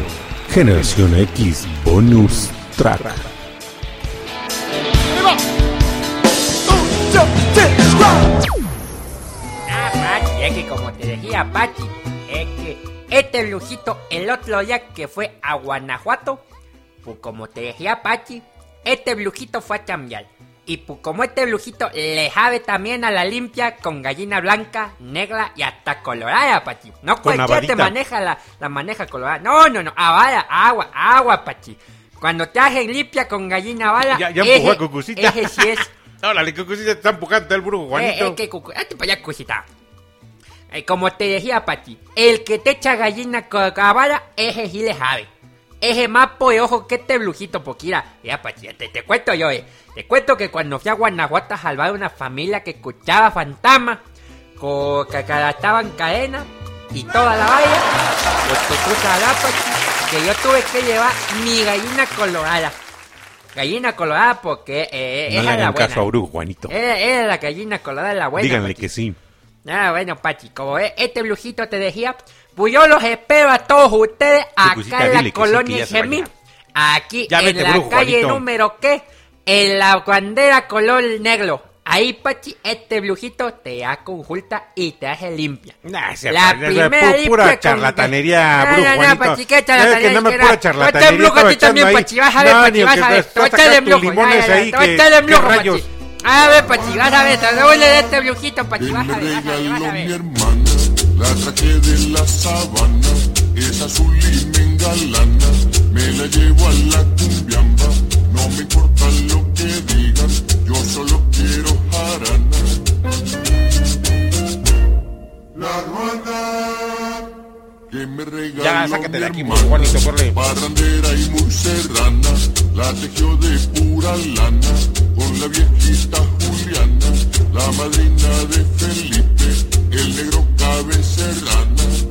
Generación X Bonus Track. Ah, Pachi, es que como te decía, Pachi, es que este brujito el otro día que fue a Guanajuato, pues como te decía, Pachi, este brujito fue a cambiar. Y pues como este brujito le sabe también a la limpia con gallina blanca, negra y hasta colorada, Pachi. No Con cualquiera te maneja la, la maneja colorada. No, no, no, avada, agua, agua, Pachi. Cuando te hacen limpia con gallina bala, Ya, ya empujó a Cucucita. ese sí es Órale, Cucucita está empujando el brujo, eh, Juanito. eh, que cucu- Hazte para allá, cosita. Eh, como te decía, Pati, el que te echa gallina con cabala, ese sí le sabe. Ese mapo de ojo que este brujito, porque mira, ya, Pati, te, te cuento yo, eh. Te cuento que cuando fui a Guanajuato a salvar a una familia que escuchaba fantasma, co- que estaban cadena y toda la valla, pues que que yo tuve que llevar mi gallina colorada. Gallina colorada porque eh, No esa le es la buena. caso a Brujo, Juanito. Era, era la gallina colorada la buena. Díganle Pachi. que sí. Ah, bueno, Pachi, como este brujito te decía, pues yo los espero a todos ustedes acá en la colonia se Gemín. Aquí Ya en vete, la brujo, calle Juanito. número qué? En la bandera color negro. Ahí, Pachi, este brujito te da consulta y te hace limpia. sea la padre, primera limpia pura charlatanería, No, brujo, no, no, Juanito. Pachi, ¿qué Ya ves que charlatanería? más que pura charlatanería Tú brujo, a ti también. Pachi, vas a ver, No, Pachi, vas a ver. te- Tú tus brujo, tú que brujo, rayos. Pachi. A ver, Pachi, vas a ver, te doy de este brujito, Pachi, vas a ver, vas a ver, vas a ver. La traje de la sabana, es azul y me engalana. Me la llevo a la cumbiamba, no me importa lo que digan, yo solo quiero jarana. La ruana que me regaló Ya, sácate de aquí, hermana, Juanito, corre. Parrandera y muy serrana, la tejió de pura lana, con la viejita Juliana, la madrina de Felipe, el negro cabecerrana.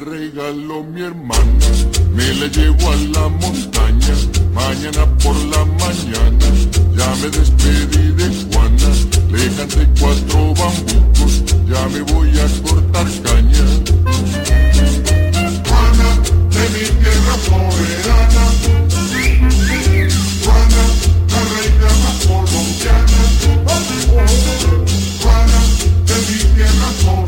regaló mi hermana, me la llevo a la montaña, mañana por la mañana, ya me despedí de Juana, le canté cuatro bambucos, ya me voy a cortar caña. Juana, de mi tierra soberana, Juana, la reina más colombiana, Juana, de mi tierra.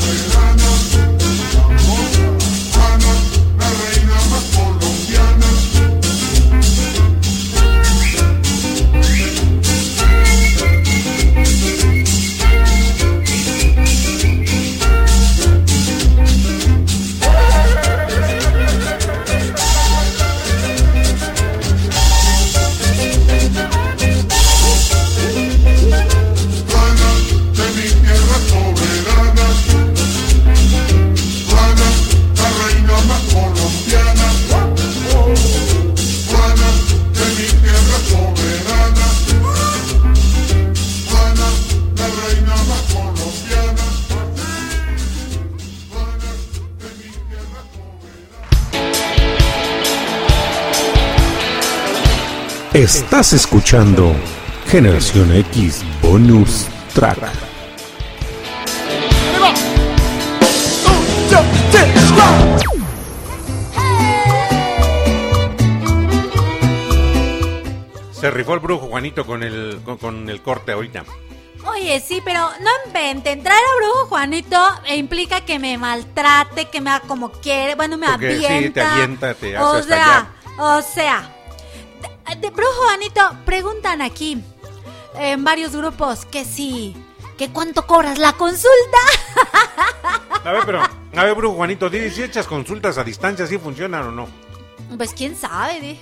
Estás escuchando Generación X Bonus Track. Se rifó el brujo Juanito con el, con, con el corte ahorita. Oye, sí, pero no inventen. Traer a brujo Juanito e implica que me maltrate, que me haga como quiere. Bueno, me Porque avienta. sí, te avienta, te hace O hasta sea, o sea. De, brujo Juanito, preguntan aquí en varios grupos que sí, que cuánto cobras la consulta. A ver, pero, a ver, brujo Juanito, dime si echas consultas a distancia, si funcionan o no. Pues quién sabe, di.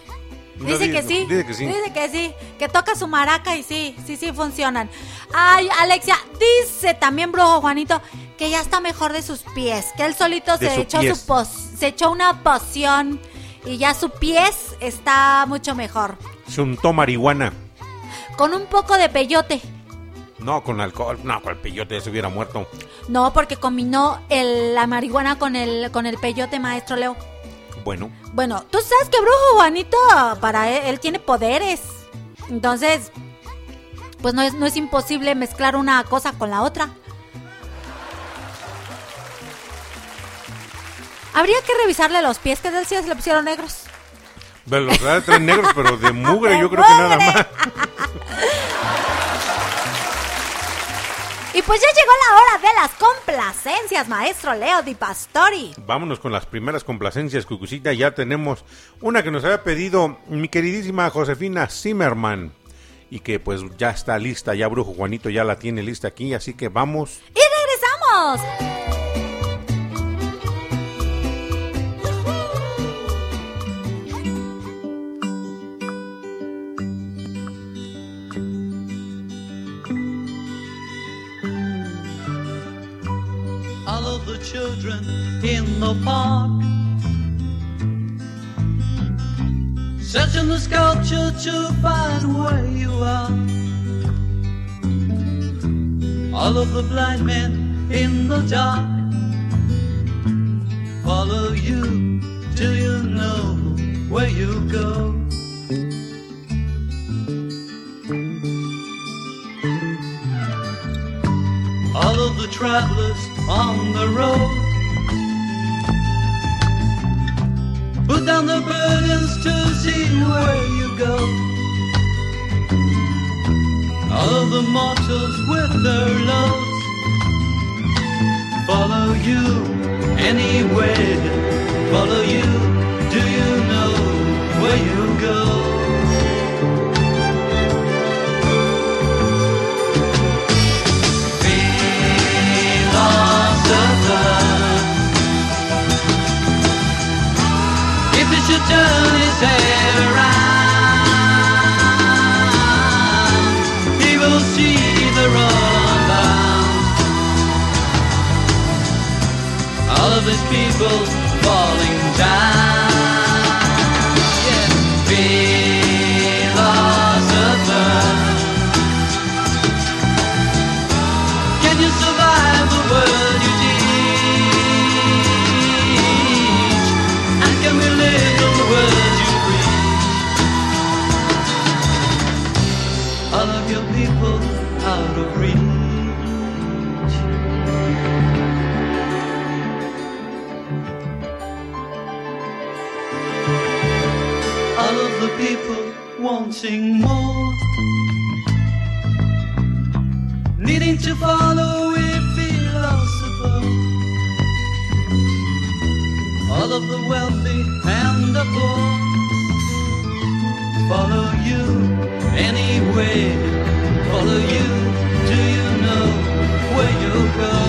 No, Dice di- que sí. dice que sí. Dice que sí. Que toca su maraca y sí, sí, sí funcionan. Ay, Alexia, dice también Brujo Juanito que ya está mejor de sus pies. Que él solito De se echó pies. su pos, se echó una poción y ya su pies está mucho mejor. Se untó marihuana. Con un poco de peyote. No, con alcohol. No, con el pillote ya se hubiera muerto. No, porque combinó el- la marihuana con el, con el peyote, maestro Leo. Bueno, Bueno, tú sabes que Brujo Juanito, para él, él tiene poderes. Entonces, pues no es, no es imposible mezclar una cosa con la otra. Habría que revisarle los pies, que del sí se le pusieron negros. de los de tres negros, pero de mugre yo creo que nada más. Y pues ya llegó la hora de las complacencias, maestro Leo Di Pastori. Vámonos con las primeras complacencias, Cucucita. Ya tenemos una que nos había pedido mi queridísima Josefina Zimmerman. Y que pues ya está lista, ya Brujo Juanito ya la tiene lista aquí, así que vamos. ¡Y regresamos! Children in the park. Searching the sculpture to find where you are. All of the blind men in the dark follow you till you know where you go. All of the travelers on the road. Put down the burdens to see where you go. All of the mortals with their loads follow you anywhere. Follow you. Do you know where you go? All of his people falling down. Wanting more needing to follow a philosopher. All of the wealthy and the poor follow you anyway. Follow you. Do you know where you go?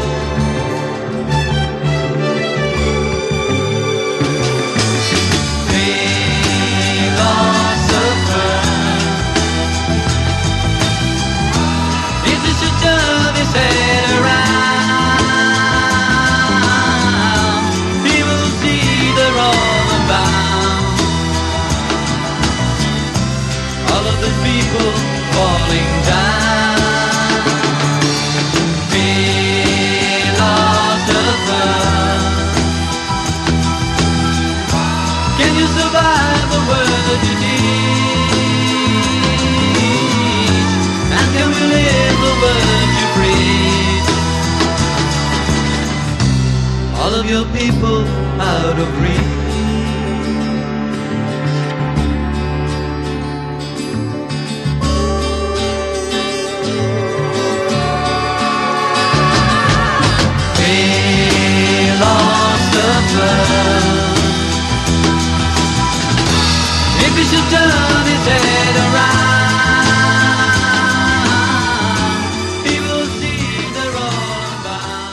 the people falling down. Philosopher, can you survive the world you need? And can we live the world you breathe? All of your people out of reach. Lost the first. If he should turn his head around, he will see the road bound.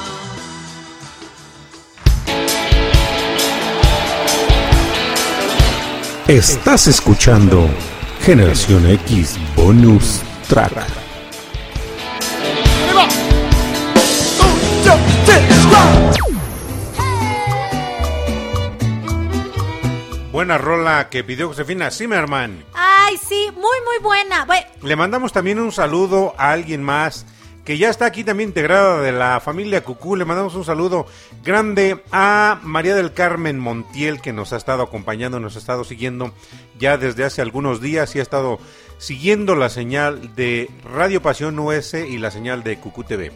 Estás escuchando Generación X Bonus Track. Buena rola que pidió Josefina Zimmerman. Ay, sí, muy, muy buena. Bueno, Le mandamos también un saludo a alguien más que ya está aquí también integrada de la familia Cucú. Le mandamos un saludo grande a María del Carmen Montiel que nos ha estado acompañando, nos ha estado siguiendo ya desde hace algunos días y ha estado siguiendo la señal de Radio Pasión US y la señal de Cucú TV.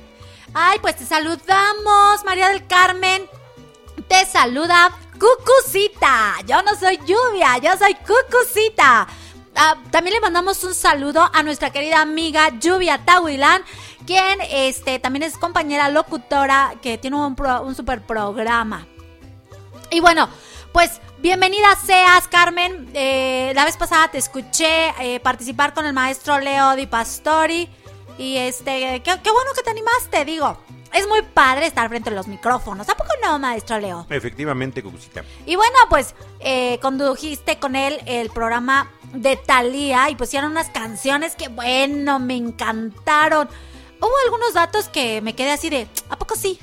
Ay, pues te saludamos, María del Carmen. Te saluda Cucucita. Yo no soy lluvia, yo soy Cucucita. Ah, también le mandamos un saludo a nuestra querida amiga Lluvia Tahuilán, quien este, también es compañera locutora que tiene un, pro- un super programa. Y bueno, pues bienvenida seas, Carmen. Eh, la vez pasada te escuché eh, participar con el maestro Leo Di Pastori. Y este, qué, qué bueno que te animaste, digo. Es muy padre estar frente a los micrófonos. ¿A poco no, maestro Leo? Efectivamente, Cucucita. Y bueno, pues eh, condujiste con él el programa de Thalía y pusieron unas canciones que, bueno, me encantaron. Hubo algunos datos que me quedé así de, ¿a poco sí?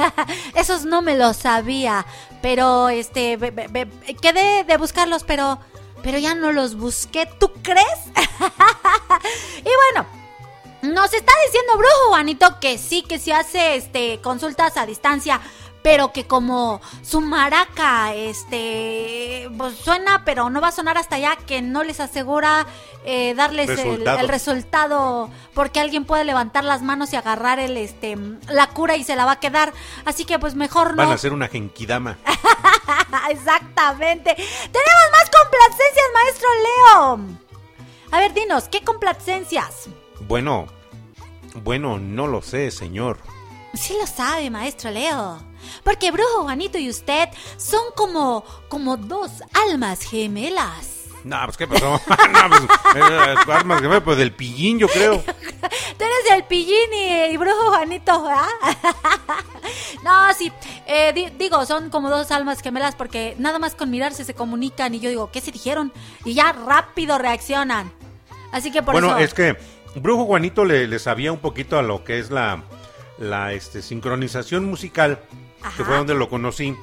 Esos no me los sabía, pero este, be- be- be- quedé de buscarlos, pero, pero ya no los busqué. ¿Tú crees? y bueno, nos está diciendo Brujo Juanito que sí, que sí hace este consultas a distancia, pero que como su maraca este pues suena, pero no va a sonar hasta allá, que no les asegura eh, darles el, resultado, porque alguien puede levantar las manos y agarrar el este la cura y se la va a quedar. Así que pues mejor no. Van a ser una genkidama. Exactamente. Tenemos más complacencias, maestro Leo. A ver, dinos, ¿qué complacencias? Bueno, bueno, no lo sé, señor. Sí lo sabe, maestro Leo. Porque Brujo Juanito y usted son como, como dos almas gemelas. No, pues qué pasó. no, pues, eh, armas que me, pues del pillín, yo creo. Tú eres el pillín y, Brujo Juanito, ¿verdad? no, sí. eh, di- digo, son como dos almas gemelas porque nada más con mirarse se comunican y yo digo, ¿qué se dijeron? Y ya rápido reaccionan. Así que por bueno, eso... es que Brujo Juanito le, le sabía un poquito a lo que es la, la este, sincronización musical, que fue donde lo conocí.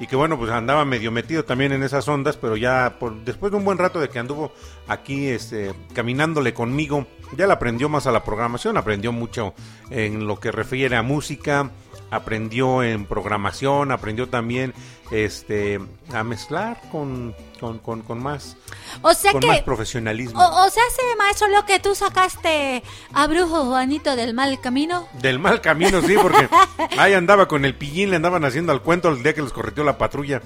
Y que bueno, pues andaba medio metido también en esas ondas, pero ya por, después de un buen rato de que anduvo aquí este, caminándole conmigo, ya le aprendió más a la programación, aprendió mucho en lo que refiere a música, aprendió en programación, aprendió también este, a mezclar con, con, con, con más, O sea con que... más profesionalismo. O, o sea, ese maestro Leo que tú sacaste a Brujo Juanito del mal camino. Del mal camino, sí, porque ahí andaba con el pillín, le andaban haciendo al cuento el día que les correteó la patrulla.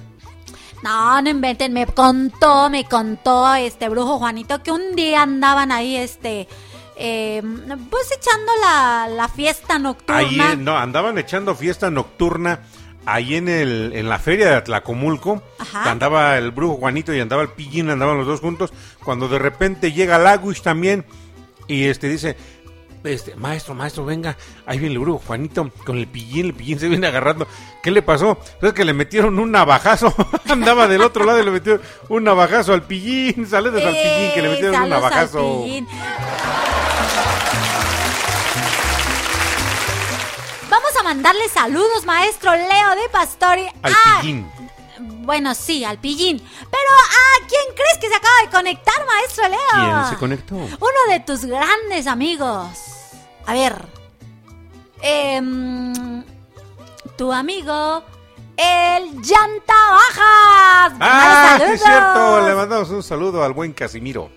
No, no inventen, me contó, me contó este brujo Juanito que un día andaban ahí, este, eh, pues echando la, la fiesta nocturna. Ahí, eh, no, andaban echando fiesta nocturna ahí en el en la feria de Atlacomulco. Ajá. Andaba el brujo Juanito y andaba el pillín, andaban los dos juntos. Cuando de repente llega Laguish también y este dice, este, maestro, maestro, venga, ahí viene el brujo Juanito con el pillín, el pillín se viene agarrando. ¿Qué le pasó? Es que le metieron un navajazo, andaba del otro lado y le metieron un navajazo al pillín. Saludos al pillín que le ¡Ey, metieron un al mandarle saludos, maestro Leo de Pastori. Al a- pillín. Bueno, sí, al pillín. Pero ¿a quién crees que se acaba de conectar, maestro Leo? ¿Quién se conectó? Uno de tus grandes amigos. A ver. Em, tu amigo, el Llanta Bajas. Ah, es cierto. Le mandamos un saludo al buen Casimiro.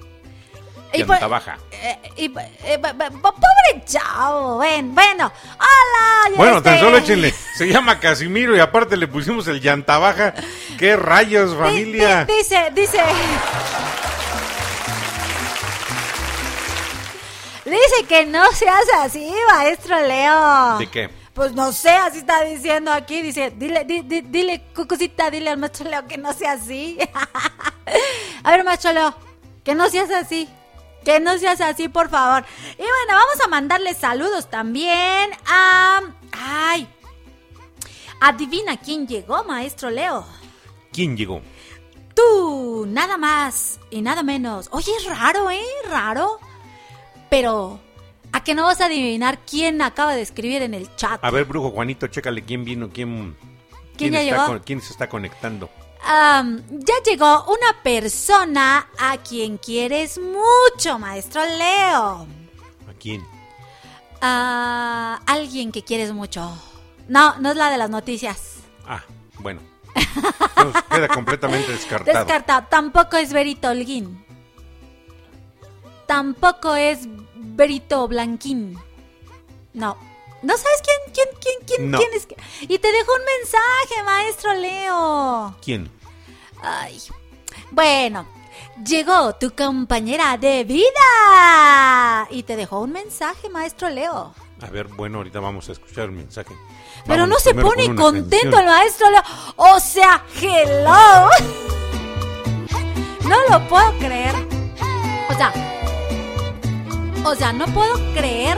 Y llanta pues- baja. Eh, y, eh, b- pobre chavo, ven, bueno, hola. Bueno, este, tan solo échenle. Se llama Casimiro y aparte le pusimos el llanta baja. ¡Qué rayos, familia! di- dice, dice. Dice que no seas así, maestro Leo. ¿De qué? Pues no sé, así está diciendo aquí. Dice, dile, di- di- dile, cucucita, dile al maestro Leo que no sea así. a ver, maestro Leo, que no seas así. Que no seas así, por favor. Y bueno, vamos a mandarle saludos también a... Ay. Adivina quién llegó, maestro Leo. ¿Quién llegó? Tú, nada más y nada menos. Oye, es raro, ¿eh? Raro. Pero, ¿a que no vas a adivinar quién acaba de escribir en el chat? A ver, brujo Juanito, chécale quién vino, quién. ¿Quién ya está llegó? con- quién se está conectando? Ya llegó una persona a quien quieres mucho, maestro Leo. ¿A quién? A alguien que quieres mucho. No, no es la de las noticias. Ah, bueno. Entonces, queda completamente descartado. Descartado. Tampoco es Berito Holguín. Tampoco es Berito Blanquín. No. ¿No sabes quién, quién, quién, quién, No. quién es? Y te dejó un mensaje, maestro Leo. ¿Quién? Ay. Bueno, llegó tu compañera de vida. Y te dejó un mensaje, maestro Leo. A ver, bueno, ahorita vamos a escuchar el mensaje. Pero no se pone con contento canción. el maestro Leo. O sea, hello. No lo puedo creer. O sea, o sea, no puedo creer.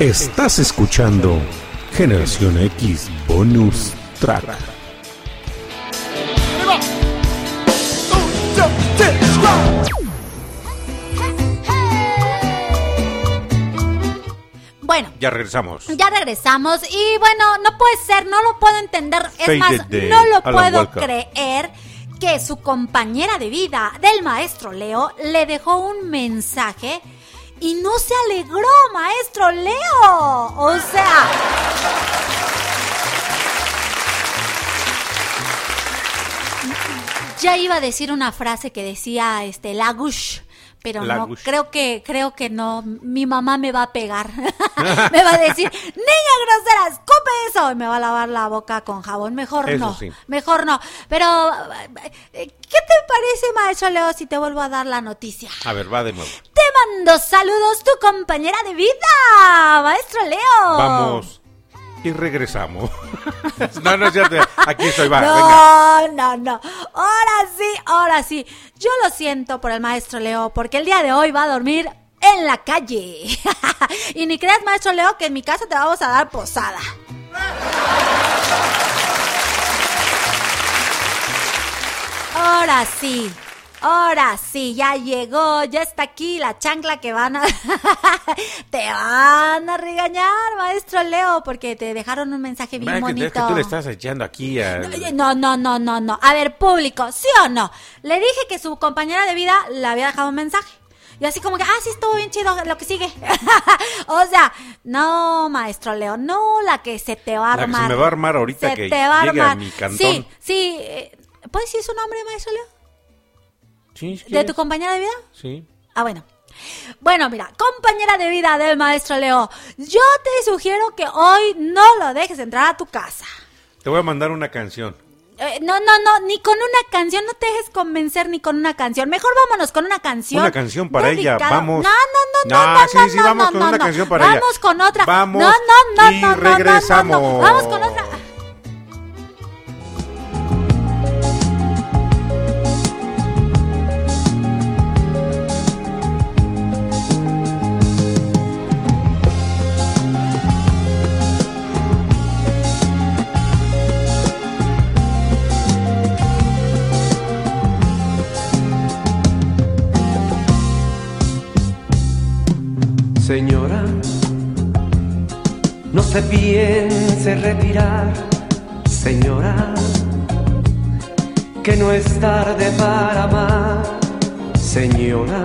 Estás escuchando Generación X Bonus Track. Bueno, Ya regresamos. ya regresamos y bueno, no puede ser, no lo puedo entender. Es más, de no lo Alan puedo Walker. creer que su compañera de vida del maestro Leo le dejó un mensaje y no se alegró, maestro Leo. O sea, ya iba a decir una frase que decía este Lagush, pero no creo que creo que no, mi mamá me va a pegar. me va a decir, "Niña grosera, escupe eso." Y me va a lavar la boca con jabón. Mejor Eso no. sí. Mejor no. Pero eh, ¿qué te parece, maestro Leo, si te vuelvo a dar la noticia? A ver, va de nuevo. Te mando saludos tu compañera de vida, maestro Leo. Vamos. Y regresamos. no, no es cierto. Aquí estoy, va, no, venga. no, no. Ahora sí, ahora sí. Yo lo siento por el maestro Leo, porque el día de hoy va a dormir en la calle. y ni creas, maestro Leo, que en mi casa te vamos a dar posada. Ahora sí. Ahora sí, ya llegó, ya está aquí la chancla que van a... te van a regañar, maestro Leo, porque te dejaron un mensaje bien bonito. es que tú le estás echando aquí a... No, no, no, no, no. A ver, público, ¿sí o no? Le dije que su compañera de vida le había dejado un mensaje. Y así como que, ah, sí, estuvo bien chido lo que sigue. o sea, no, maestro Leo, no la que se te va a La que se armar. me va a armar ahorita Se que te va a llegue a armar. mi cantón. Sí, sí. eh, ¿Puedes decir su nombre, maestro Leo? Sí, si ¿De quieres. tu compañera de vida? Sí. Ah, bueno. Bueno, mira, compañera de vida del maestro Leo, yo te sugiero que hoy no lo dejes entrar a tu casa. Te voy a mandar una canción. Eh, no, no, no, ni con una canción, no te dejes convencer ni con una canción. Mejor vámonos con una canción. Una canción para ella, vamos. No, no, no, no, Ah, no, sí, no, sí, no, vamos no, con no, una no. canción para ella. Vamos con otra. Vamos no, no, no, y no, no, no, no, no. regresamos. Vamos con otra. Señora, no se piense retirar, señora, que no es tarde para amar, señora,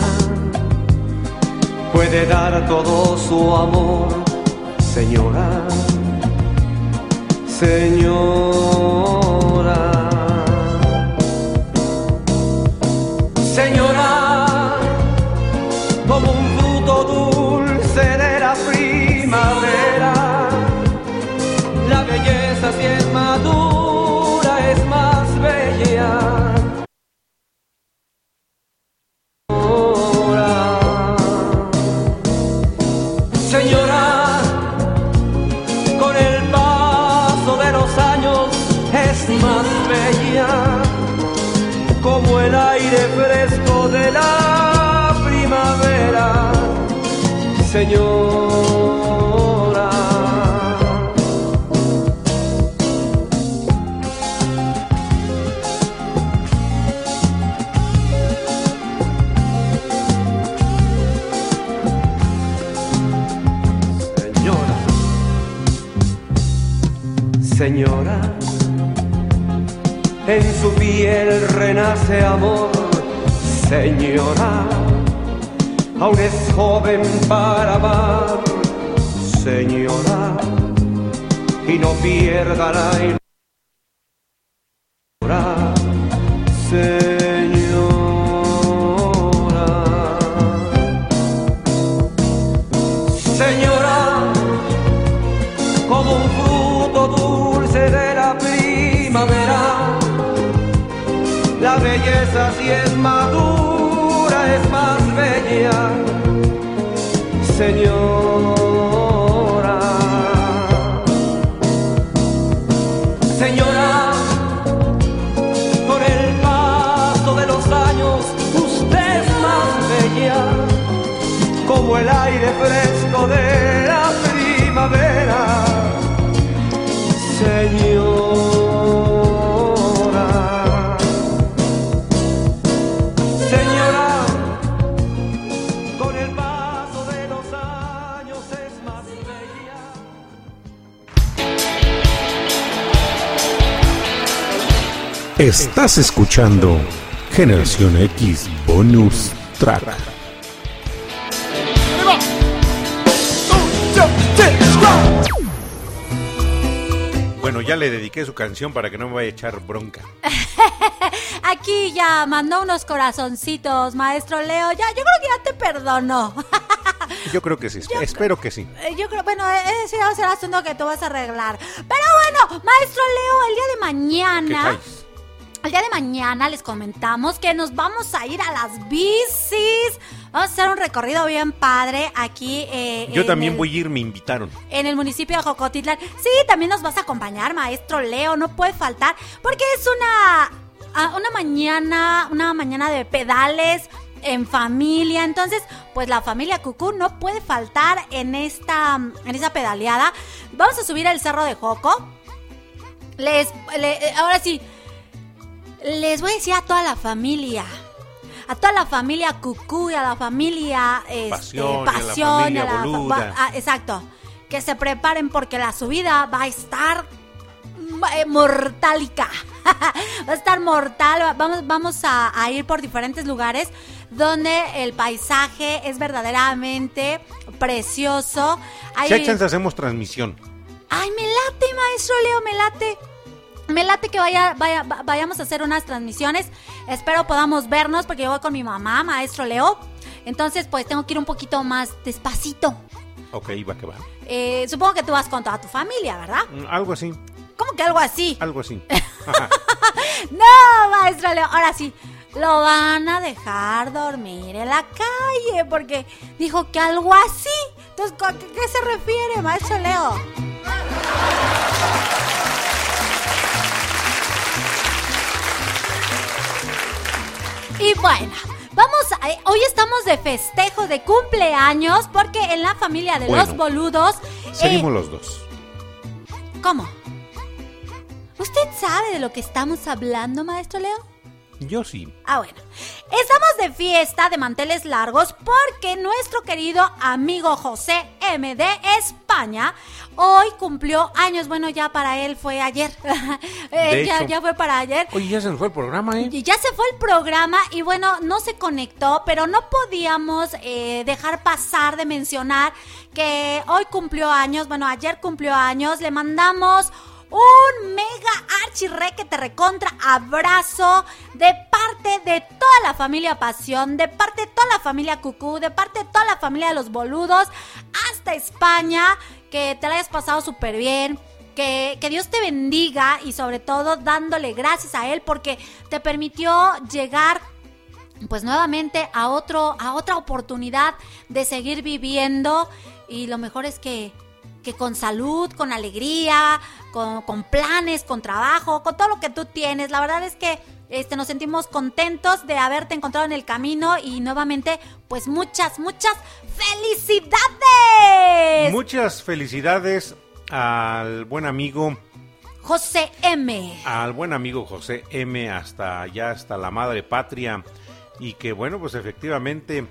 puede dar todo su amor, señora, señora, señora. Señora, señora, en su piel renace amor, señora. Aún es joven para amar, señora, y no pierda la ilusión. Estás escuchando Generación X Bonus Track. Bueno, ya le dediqué su canción para que no me vaya a echar bronca. Aquí ya mandó unos corazoncitos, maestro Leo. Ya, yo creo que ya te perdono. Yo creo que sí, espero que sí. Eh, Yo creo, bueno, ese va a ser asunto que tú vas a arreglar. Pero bueno, maestro Leo, el día de mañana. El día de mañana les comentamos que nos vamos a ir a las bicis. Vamos a hacer un recorrido bien padre aquí. eh, Yo también el- voy a ir, me invitaron. en el municipio de Jocotitlán. Sí, también nos vas a acompañar, maestro Leo, no puede faltar, porque es una, ah, una mañana, una mañana de pedales en familia. Entonces, pues la familia Cucú no puede faltar en esta, en esta pedaleada. Vamos a subir el cerro de Joco. Les, le- ahora sí, les voy a decir a toda la familia. A toda la familia Cucú y a la familia este, Pasión, y a la Pasión, familia a la- Boluda. va- ah, exacto. Que se preparen porque la subida va a estar eh, mortálica. va a estar mortal. Va- Vamos, vamos a, a ir por diferentes lugares donde el paisaje es verdaderamente precioso. Hay- Si hay chance, hacemos transmisión. Ay, me late, maestro Leo, me late. Me late que vaya, vaya, va- vayamos a hacer unas transmisiones. Espero podamos vernos porque yo voy con mi mamá, maestro Leo. Entonces, pues tengo que ir un poquito más despacito. Ok, va que va. Eh, supongo que tú vas con toda tu familia, ¿verdad? Mm, Algo así, ¿Cómo que algo así? algo así. No, maestro Leo, ahora sí. Lo van a dejar dormir en la calle porque dijo que algo así. Entonces, ¿a qué, qué se refiere, maestro Leo? Y bueno, vamos a, eh, hoy estamos de festejo de cumpleaños porque en la familia de Bueno, los boludos... eh, Seguimos los dos. ¿Cómo? ¿Usted sabe de lo que estamos hablando, maestro Leo? Yo sí. Ah, bueno. Estamos de fiesta de manteles largos porque nuestro querido amigo José M de España hoy cumplió años. Bueno, ya para él fue ayer. Eh, ya, hecho. ya fue para ayer. Oye, ya se nos fue el programa, ¿eh? Ya se fue el programa y bueno, no se conectó, pero no podíamos eh, dejar pasar de mencionar que hoy cumplió años, bueno, ayer cumplió años, le mandamos un mega archirrequete recontra abrazo de parte de toda la familia Pasión, de parte de toda la familia Cucú, de parte de toda la familia de los boludos, hasta España, que te la hayas pasado súper bien. Que, que Dios te bendiga y sobre todo dándole gracias a Él porque te permitió llegar pues nuevamente a otro a otra oportunidad de seguir viviendo y lo mejor es que que con salud, con alegría, con, con planes, con trabajo, con todo lo que tú tienes. La verdad es que este, nos sentimos contentos de haberte encontrado en el camino y nuevamente, pues muchas, muchas felicidades. Muchas felicidades al buen amigo, José M. al buen amigo José M, hasta allá, hasta la madre patria, y que bueno, pues efectivamente,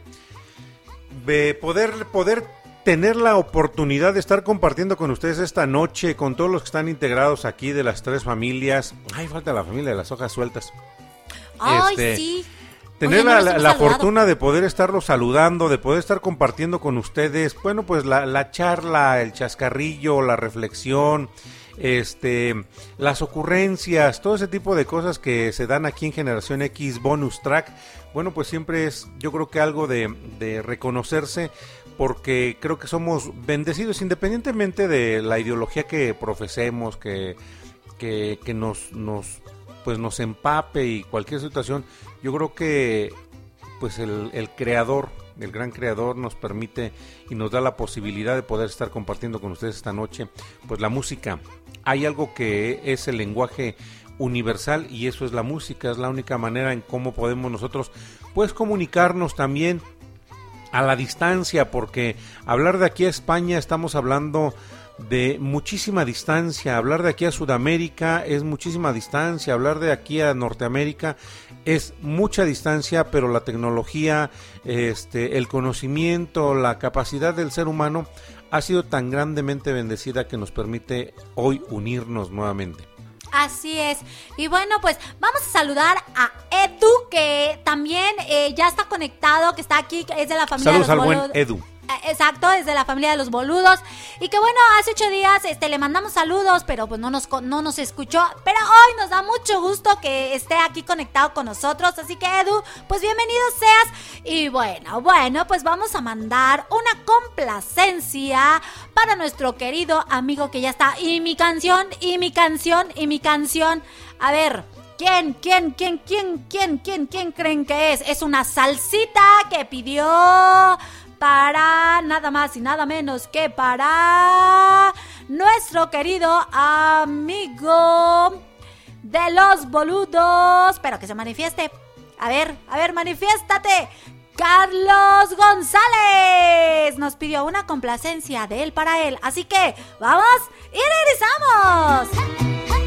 de poder, poder tener la oportunidad de estar compartiendo con ustedes esta noche, con todos los que están integrados aquí de las tres familias. Ay, falta la familia de las hojas sueltas. Ay, Este, sí. Tener Oye, no la, la- la fortuna de poder estarlos saludando, de poder estar compartiendo con ustedes, bueno, pues la, la charla, el chascarrillo, la reflexión, este, las ocurrencias, todo ese tipo de cosas que se dan aquí en Generación X Bonus Track, bueno, pues siempre es, yo creo que algo de, reconocerse, porque creo que somos bendecidos independientemente de la ideología que profesemos, que, que, que nos, nos pues nos empape y cualquier situación, yo creo que pues el, el creador, el gran creador nos permite y nos da la posibilidad de poder estar compartiendo con ustedes esta noche, pues la música. Hay algo que es el lenguaje universal y eso es la música, es la única manera en cómo podemos nosotros pues comunicarnos también a la distancia, porque hablar de aquí a España estamos hablando de muchísima distancia. Hablar de aquí a Sudamérica es muchísima distancia. Hablar de aquí a Norteamérica es mucha distancia, pero la tecnología, este, el conocimiento, la capacidad del ser humano ha sido tan grandemente bendecida que nos permite hoy unirnos nuevamente. Así es. Y bueno, pues vamos a saludar a Edu, que también eh, ya está conectado, que está aquí, que es de la familia Saludos de al los buen Boludos. Edu. Eh, Exacto, es de la familia de los boludos. Y que bueno, hace ocho días este, le mandamos saludos, pero pues no nos, no nos escuchó. Pero hoy nos da mucho gusto que esté aquí conectado con nosotros. Así que Edu, pues bienvenido seas. Y bueno, bueno, pues vamos a mandar una complacencia para nuestro querido amigo que ya está. Y mi canción, y mi canción, y mi canción. A ver. ¿Quién, quién, quién, quién, quién, quién, quién creen que es? Es una salsita que pidió para nada más y nada menos que para nuestro querido amigo de los boludos. Pero que se manifieste. A ver, a ver, manifiéstate. Carlos González nos pidió una complacencia de él para él. Así que vamos y regresamos.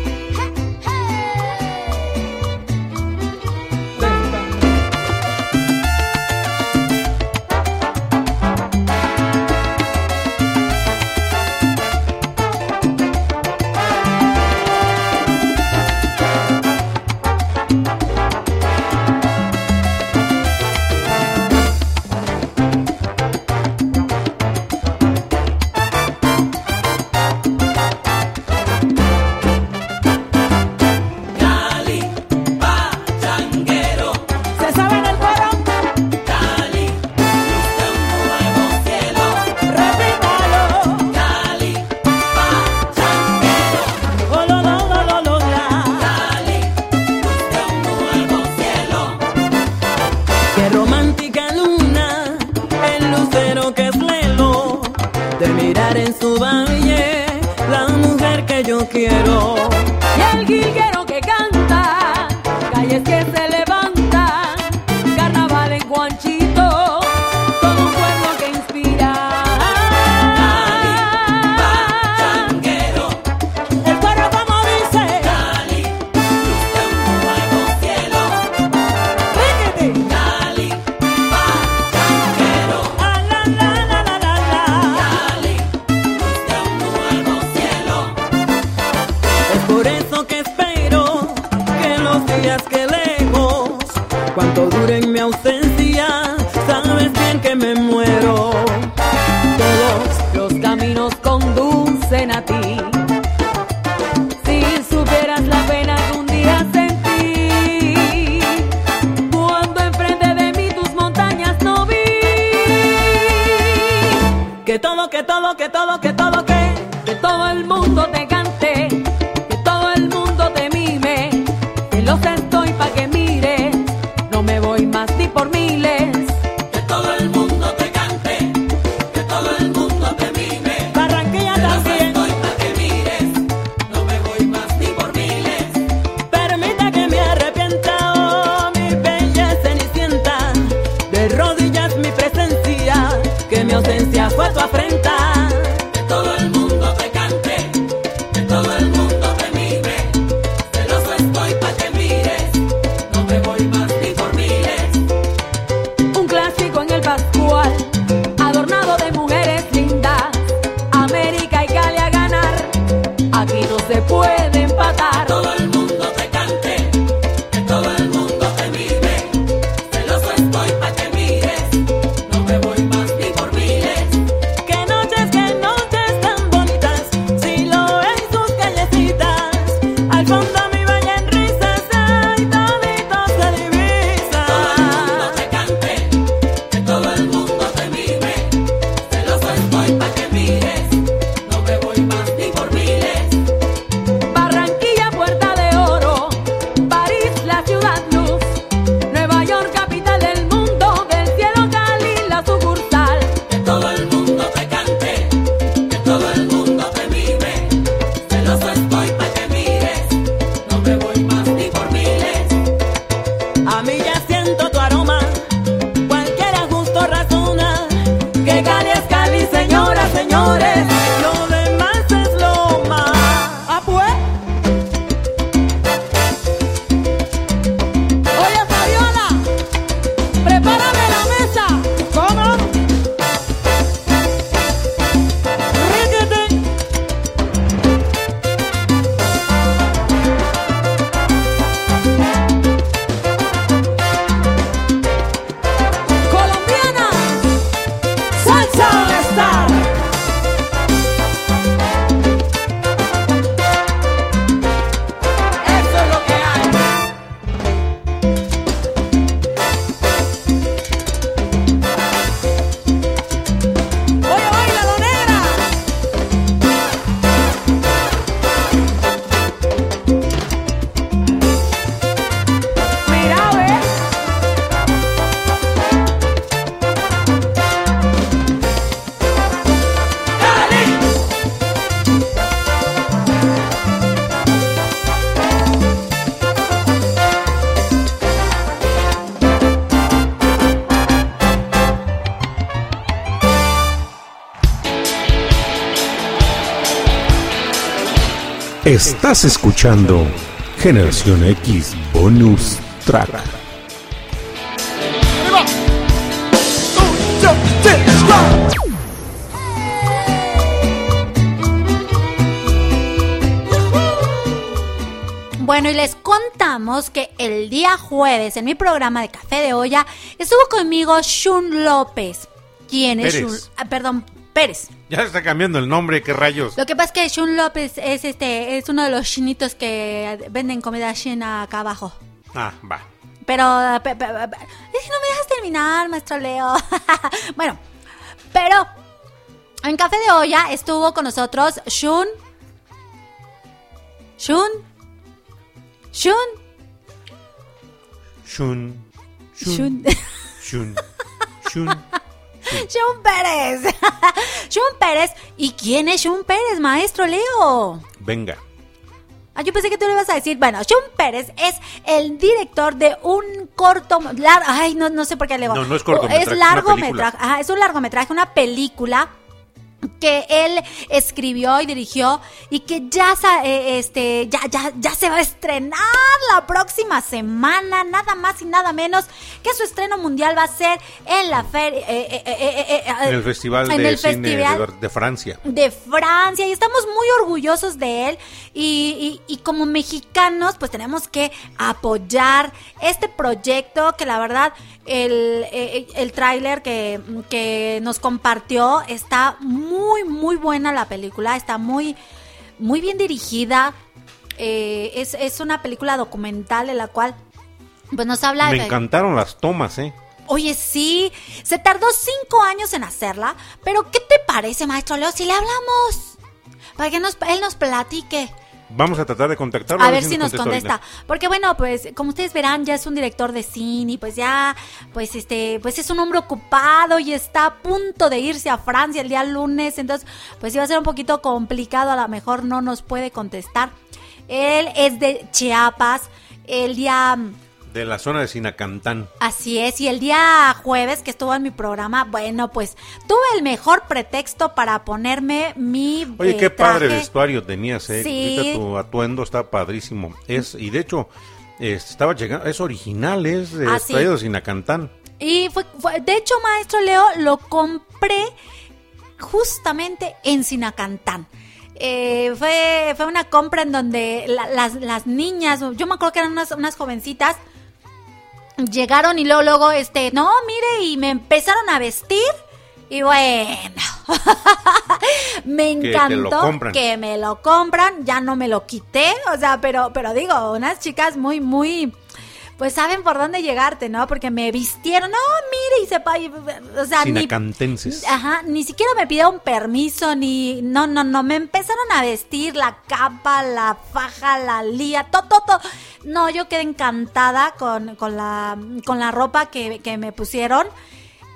Estás escuchando Generación X Bonus Track. Bueno, y les contamos que el día jueves en mi programa de Café de Olla estuvo conmigo Shun López. ¿Quién es Pérez. Shun? ah, perdón. Ya está cambiando el nombre, qué rayos. Lo que pasa es que Shun López es este es uno de los chinitos que venden comida china acá abajo. Ah, va. Pero pe- pe- pe- es que no me dejas terminar, maestro Leo. bueno, pero en Café de Olla estuvo con nosotros Shun ¿Y quién es Shun Pérez, maestro Leo? Venga. Ah, yo pensé que tú le ibas a decir. Bueno, Shun Pérez es el director de un corto. lar- Ay, no, no sé por qué le No, no es cortometraje, Es largometraje. Ajá, es un largometraje, una película que él escribió y dirigió y que ya eh, este ya ya ya se va a estrenar la próxima semana nada más y nada menos que su estreno mundial va a ser en la feria eh, eh, eh, eh, eh, En el Festival en de el Cine festival de, de Francia. de Francia y estamos muy orgullosos de él y, y- y como mexicanos pues tenemos que apoyar este proyecto que la verdad el, eh, el tráiler que, que nos compartió está muy muy buena la película, está muy, muy bien dirigida, eh, es, es una película documental en la cual pues nos habla Me de... encantaron las tomas, ¿eh? Oye, sí, se tardó cinco años en hacerla, pero ¿qué te parece, maestro Leo, si le hablamos? Para que nos, él nos platique. Vamos a tratar de contactarlo. A ver si nos contesta contesta. ahorita. Porque bueno, pues como ustedes verán, ya es un director de cine y pues ya, pues este, pues es un hombre ocupado y está a punto de irse a Francia el día lunes. Entonces, pues iba a ser un poquito complicado, a lo mejor no nos puede contestar. Él es de Chiapas. El día De la zona de Sinacantán. Así es, y el día jueves que estuvo en mi programa, bueno, pues tuve el mejor pretexto para ponerme mi Oye, eh, qué padre vestuario tenías, ¿eh? Sí. Ahorita tu atuendo está padrísimo. Es, y de hecho, estaba llegando, es original, es eh, Ah, sí. de Sinacantán. Y fue, fue- de hecho, maestro Leo, lo compré justamente en Sinacantán. Eh, fue, fue una compra en donde la- las, las niñas, yo me acuerdo que eran unas, unas jovencitas, llegaron y luego, luego, este, no, mire, y me empezaron a vestir. Y bueno, me encantó que me lo compran, ya no me lo quité, o sea, pero, pero digo, unas chicas muy, muy, pues saben por dónde llegarte, ¿no? Porque me vistieron, no, mire, y sepa, y- o sea, ni, Sinacantenses. Ajá, ni siquiera me pidieron permiso, ni. No, no, no. Me empezaron a vestir la capa, la faja, la lía, todo, todo, todo. No, yo quedé encantada con, con, la, con la ropa que, que me pusieron.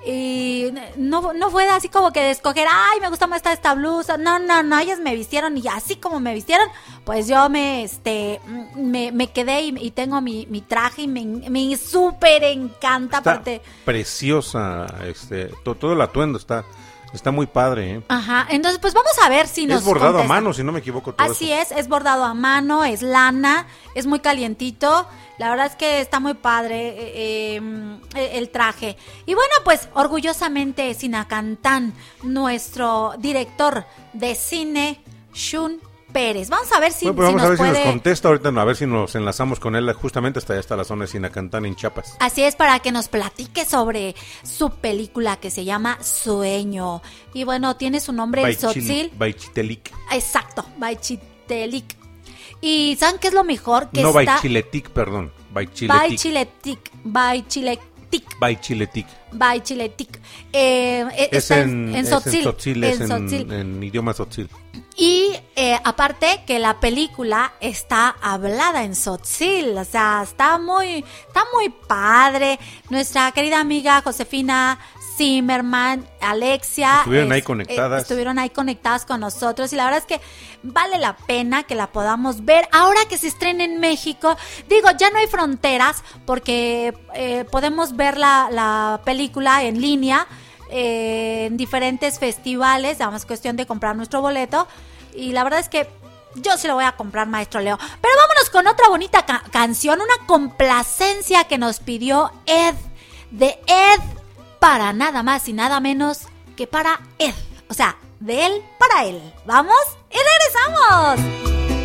Y no, no fue así como que de escoger, ay, me gusta más esta, esta blusa. No, no, no, ellas me vistieron y así como me vistieron, pues yo me, este, me, me quedé y, y tengo mi, mi traje y me, me súper encanta. Está aparte. preciosa, este, to- todo el atuendo está, está muy padre, ¿eh? Ajá, entonces pues vamos a ver si nos Es bordado a mano, si no me equivoco. Todo Así eso. es, es bordado a mano, es lana, es muy calientito. La verdad es que está muy padre eh, eh, el traje. Y bueno, pues orgullosamente Sinacantán, nuestro director de cine, Shun Pérez. Vamos a ver si, Bueno, pues si vamos a ver nos si nos contesta ahorita, a ver si nos enlazamos con él justamente hasta allá, hasta la zona de Sinacantán en Chiapas. Así es, para que nos platique sobre su película que se llama Sueño. Y bueno, tiene su nombre en Baichil- Sotzil. Baichitelik. Exacto, Baichitelik. Y ¿saben qué es lo mejor? Que No está... Baichiletic, perdón. Baichiletic. Baichiletic. Baichiletic. Baichiletic. Baichiletic. Eh, eh, Es en, en, es en Sotzil. En Sotzil. idioma Tzotzil. Y eh, aparte que la película está hablada en Sotzil, o sea, está muy, está muy padre. Nuestra querida amiga Josefina Zimmerman, Alexia. Estuvieron ahí es- conectadas. eh, estuvieron ahí conectadas con nosotros y la verdad es que vale la pena que la podamos ver ahora que se estrena en México. Digo, ya no hay fronteras porque eh, podemos ver la, la película en línea eh, en diferentes festivales, nada más cuestión de comprar nuestro boleto. Y la verdad es que Yo sí lo voy a comprar, maestro Leo. Pero vámonos con otra bonita ca- canción, una complacencia que nos pidió Ed, de Ed, para nada más y nada menos que para Ed. O sea, de él para él. ¿Vamos? Y regresamos.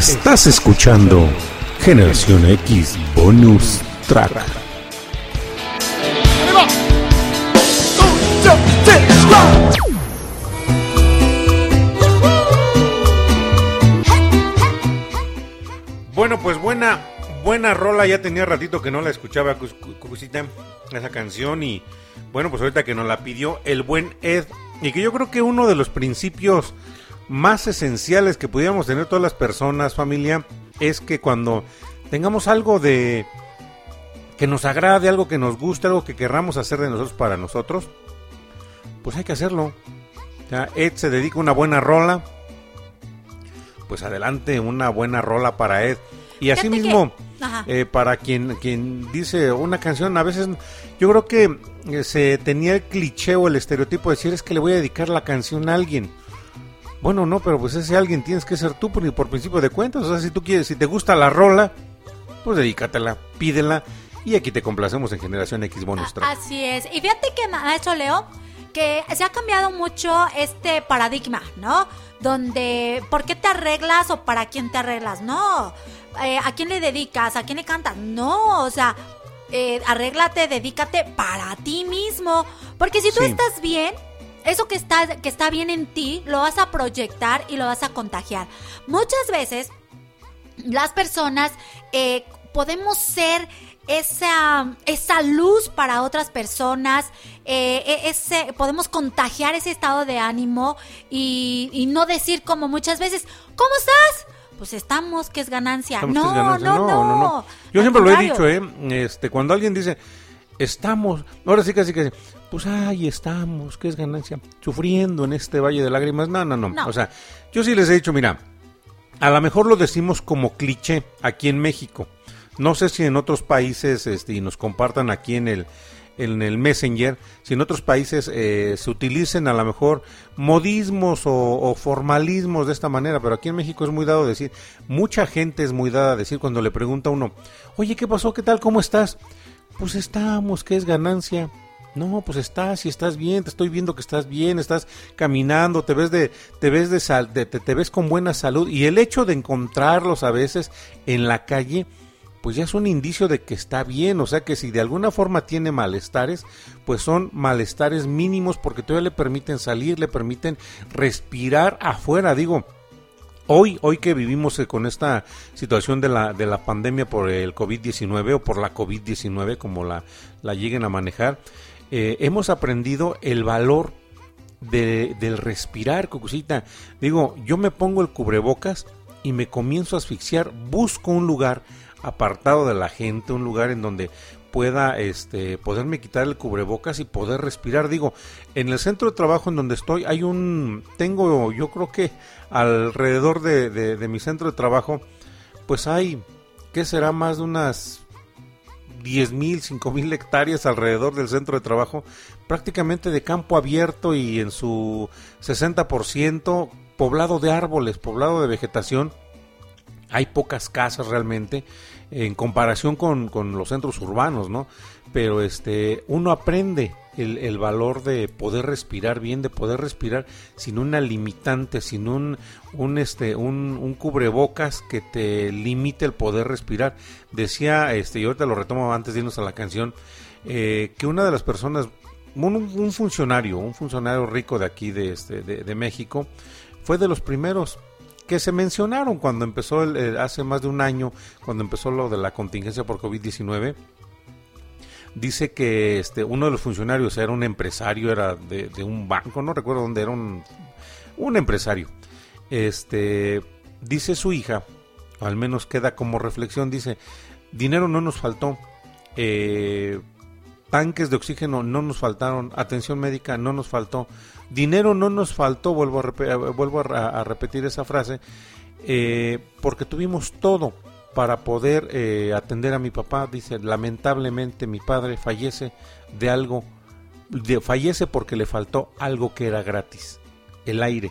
Estás escuchando Generación X Bonus Track. Bueno, pues buena, buena rola. Ya tenía ratito que no la escuchaba, Cucucita, esa canción. Y bueno, pues ahorita que nos la pidió el buen Ed. Y que yo creo que uno de los principios más esenciales que pudiéramos tener todas las personas, familia, es que cuando tengamos algo de que nos agrade, algo que nos guste, algo que querramos hacer de nosotros para nosotros, pues hay que hacerlo. Ya, Ed se dedica a una buena rola. Pues adelante, una buena rola para Ed. Y así mismo, eh, para quien, quien dice una canción, a veces yo creo que eh, se tenía el cliché o el estereotipo de decir es que le voy a dedicar la canción a alguien. Bueno, no, pero pues ese alguien tienes que ser tú por, por principio de cuentas. O sea, si tú quieres, si te gusta la rola, pues dedícatela, pídela. Y aquí te complacemos en Generación X Bonus Track. Así es. Y fíjate que, maestro Leo, que se ha cambiado mucho este paradigma, ¿no? Donde, ¿por qué te arreglas o para quién te arreglas? No. Eh, ¿A quién le dedicas? ¿A quién le cantas? No, o sea, eh, arréglate, dedícate para ti mismo. Porque si tú Sí. estás bien, eso que está, que está bien en ti, lo vas a proyectar y lo vas a contagiar. Muchas veces las personas eh, podemos ser esa, esa luz para otras personas, eh, e- ese, podemos contagiar ese estado de ánimo y, y no decir como muchas veces, ¿cómo estás? Pues estamos, que es ganancia. No, es ganancia. no, no, Yo Al siempre lo he dicho, ¿eh? Este, cuando alguien dice, estamos, ahora sí casi que, pues ay, estamos, que es ganancia, sufriendo en este valle de lágrimas. No, no, no, No. O sea, yo sí les he dicho, mira, a lo mejor lo decimos como cliché aquí en México. No sé si en otros países, este, y nos compartan aquí en el, en el Messenger, si en otros países eh, se utilicen a lo mejor modismos o, o formalismos de esta manera, pero aquí en México es muy dado decir, mucha gente es muy dada a decir cuando le pregunta a uno, oye, ¿qué pasó? ¿Qué tal? ¿Cómo estás? Pues estamos, ¿qué es ganancia? No, pues estás, y estás bien, te estoy viendo que estás bien, estás caminando, te ves de, te ves de, sal- te, te ves con buena salud y el hecho de encontrarlos a veces en la calle, pues ya es un indicio de que está bien, o sea que si de alguna forma tiene malestares, pues son malestares mínimos porque todavía le permiten salir, le permiten respirar afuera, digo. Hoy, hoy que vivimos con esta situación de la, de la pandemia por el COVID-19 o por la COVID-19, como la, la lleguen a manejar, eh, hemos aprendido el valor de- del respirar, Cucucita. Digo, yo me pongo el cubrebocas y me comienzo a asfixiar, busco un lugar apartado de la gente, un lugar en donde pueda este poderme quitar el cubrebocas y poder respirar. Digo, en el centro de trabajo en donde estoy hay un tengo yo creo que alrededor de, mi centro de trabajo pues hay ¿qué será más de unas 10 mil, 5 mil hectáreas alrededor del centro de trabajo, prácticamente de campo abierto y en su 60% poblado de árboles, poblado de vegetación. Hay pocas casas realmente en comparación con, con los centros urbanos, ¿no? Pero este, uno aprende el, el valor de poder respirar bien, de poder respirar sin una limitante, sin un, un, este, un, un cubrebocas que te limite el poder respirar. Decía, este, y ahorita lo retomo antes de irnos a la canción, eh, que una de las personas, un, un funcionario, un funcionario rico de aquí de, este, de, de México, fue de los primeros que se mencionaron cuando empezó el- hace más de un año, cuando empezó lo de la contingencia por COVID-19. Dice que este uno de los funcionarios era un empresario, era de, un banco, no recuerdo dónde era un, un empresario. Este dice su hija, al menos queda como reflexión, dice, dinero no nos faltó, eh, tanques de oxígeno no nos faltaron, atención médica no nos faltó, dinero no nos faltó, vuelvo a, eh, vuelvo a repetir esa frase, eh, porque tuvimos todo para poder eh, atender a mi papá. Dice, lamentablemente mi padre fallece de algo, de- fallece porque le faltó algo que era gratis, el aire.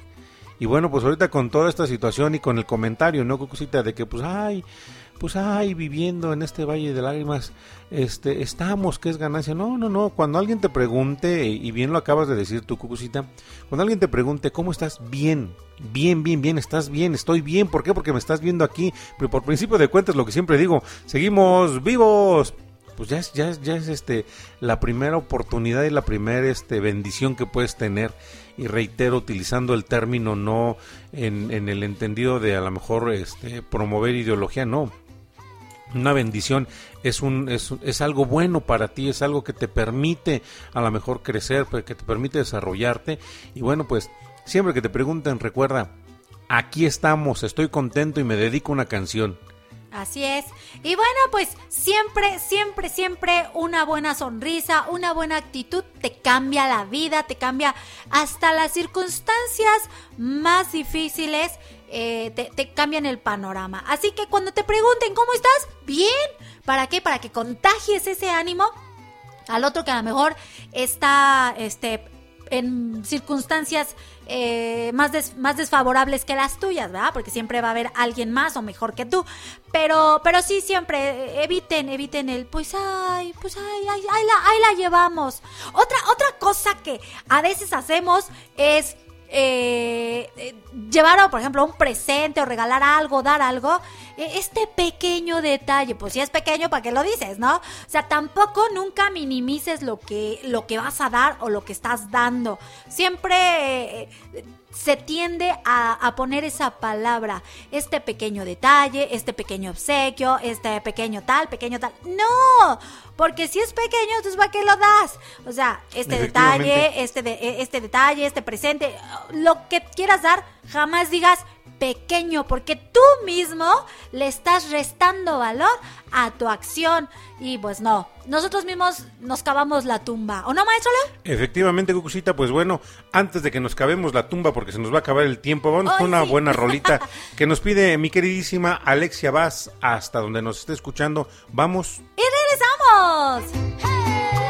Y bueno, pues ahorita con toda esta situación y con el comentario, ¿no, Cucucita? De que pues, ay, pues, ay, viviendo en este valle de lágrimas, este, estamos, que es ganancia. No, no, no, cuando alguien te pregunte, y bien lo acabas de decir tú, Cucucita, cuando alguien te pregunte, ¿cómo estás? Bien, bien, bien, bien, estás bien, estoy bien. ¿Por qué? Porque me estás viendo aquí. Pero por principio de cuentas, lo que siempre digo, seguimos vivos. Pues ya es, ya es, ya es este, la primera oportunidad y la primera este, bendición que puedes tener. Y reitero, utilizando el término no en, en el entendido de a lo mejor este, promover ideología, no una bendición es un es, es algo bueno para ti es algo que te permite a lo mejor crecer pues, que te permite desarrollarte y bueno pues siempre que te pregunten recuerda aquí estamos estoy contento y me dedico una canción Así es. Y bueno, pues siempre, siempre, siempre una buena sonrisa, una buena actitud te cambia la vida, te cambia hasta las circunstancias más difíciles, eh, te, cambian el panorama. Así que cuando te pregunten cómo estás, bien. ¿Para qué? Para que contagies ese ánimo al otro que a lo mejor está este, en circunstancias eh, más, más desfavorables que las tuyas, ¿verdad? Porque siempre va a haber alguien más o mejor que tú. Pero, pero sí, siempre eh, eviten, eviten el, pues, ay, pues, ay, ay, ahí la, ahí la llevamos. Otra, otra cosa que a veces hacemos es eh, eh, llevar, por ejemplo, un presente o regalar algo, dar algo, eh, este pequeño detalle, pues si es pequeño, ¿para qué lo dices, no? O sea, tampoco nunca minimices lo que, lo que vas a dar o lo que estás dando. Siempre eh, se tiende a, a poner esa palabra, este pequeño detalle, este pequeño obsequio, este pequeño tal, pequeño tal. No, porque si es pequeño, entonces ¿para qué lo das? O sea, este detalle, este, de- este detalle, este presente, lo que quieras dar, jamás digas pequeño, porque tú mismo le estás restando valor a tu acción. Y pues no, nosotros mismos nos cavamos la tumba. ¿O no, maestro Leo? Efectivamente, Cucucita, pues bueno, antes de que nos cavemos la tumba porque se nos va a acabar el tiempo, vamos con una sí. buena rolita que nos pide mi queridísima Alexia Vaz, hasta donde nos esté escuchando. Vamos. ¡Y regresamos! You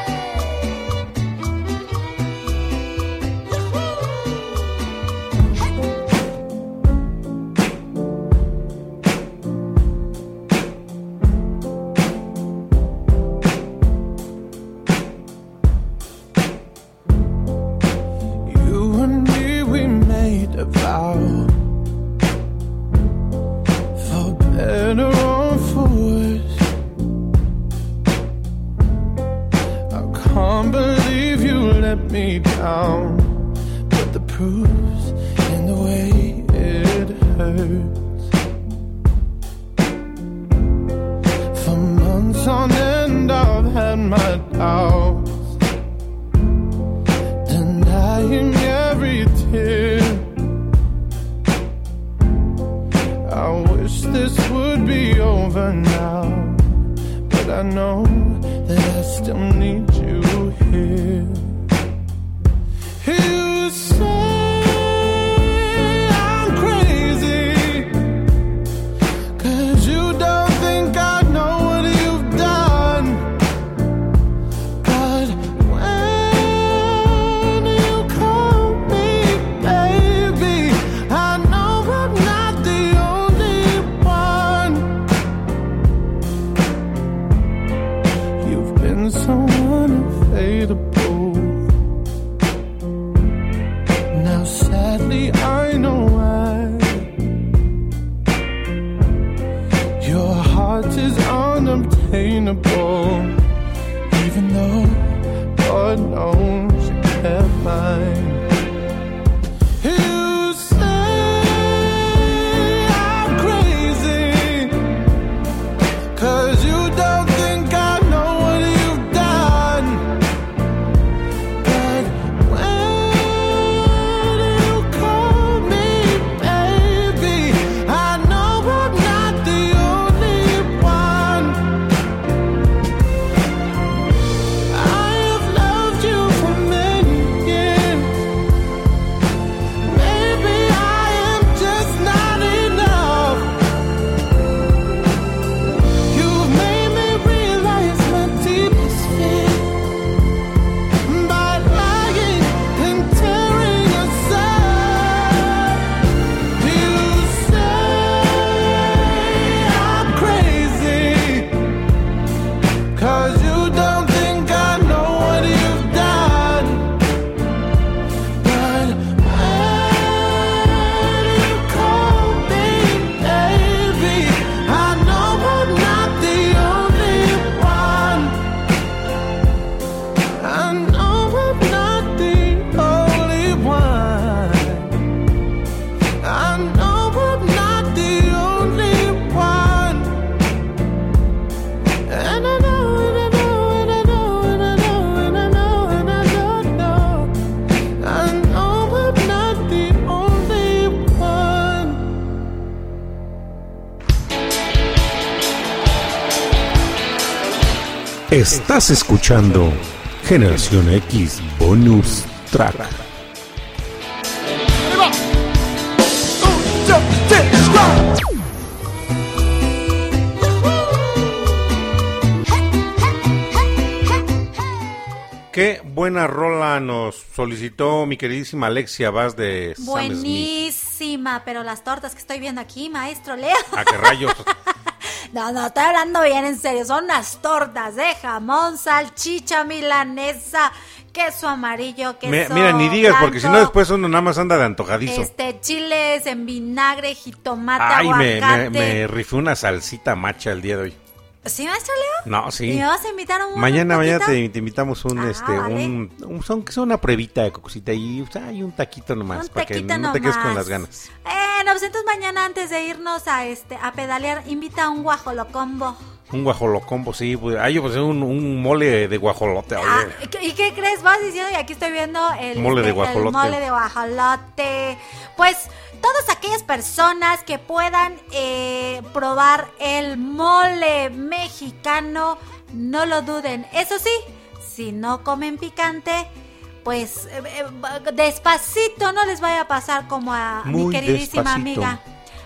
Estás escuchando Generación X Bonus Track. Qué buena rola nos solicitó mi queridísima Alexia Vaz de Sam Smith. Buenísima, pero las tortas que estoy viendo aquí, maestro Leo. ¿A qué rayos? No, no, estoy hablando bien en serio. Son unas tortas de jamón, salchicha milanesa, queso amarillo, queso Me- mira, ni digas, porque si no después uno nada más anda de antojadizo. Este, chiles en vinagre, jitomate, Ay, me, aguacate. me, me rifé una salsita macha el día de hoy. ¿Sí, maestro Leo? No, sí. ¿Y me vas a invitar a un Mañana, mañana te, te invitamos un, Ah, este, vale. un, un- son, una pruebita de cocosita y, o sea, hay un taquito nomás, Un para que no te quedes con las ganas. Eh, no, pues entonces mañana antes de irnos a este a pedalear, invita a un guajolocombo. Un guajolocombo, sí, pues, ay, pues un, un mole de guajolote. Ah, ¿y qué- ¿Y qué crees? Vas diciendo, y aquí estoy viendo el, Mole de el guajolote. mole de guajolote. Pues todas aquellas personas que puedan eh, probar el mole mexicano, no lo duden. Eso sí, si no comen picante, pues eh, despacito no les vaya a pasar como a mi queridísima despacito. amiga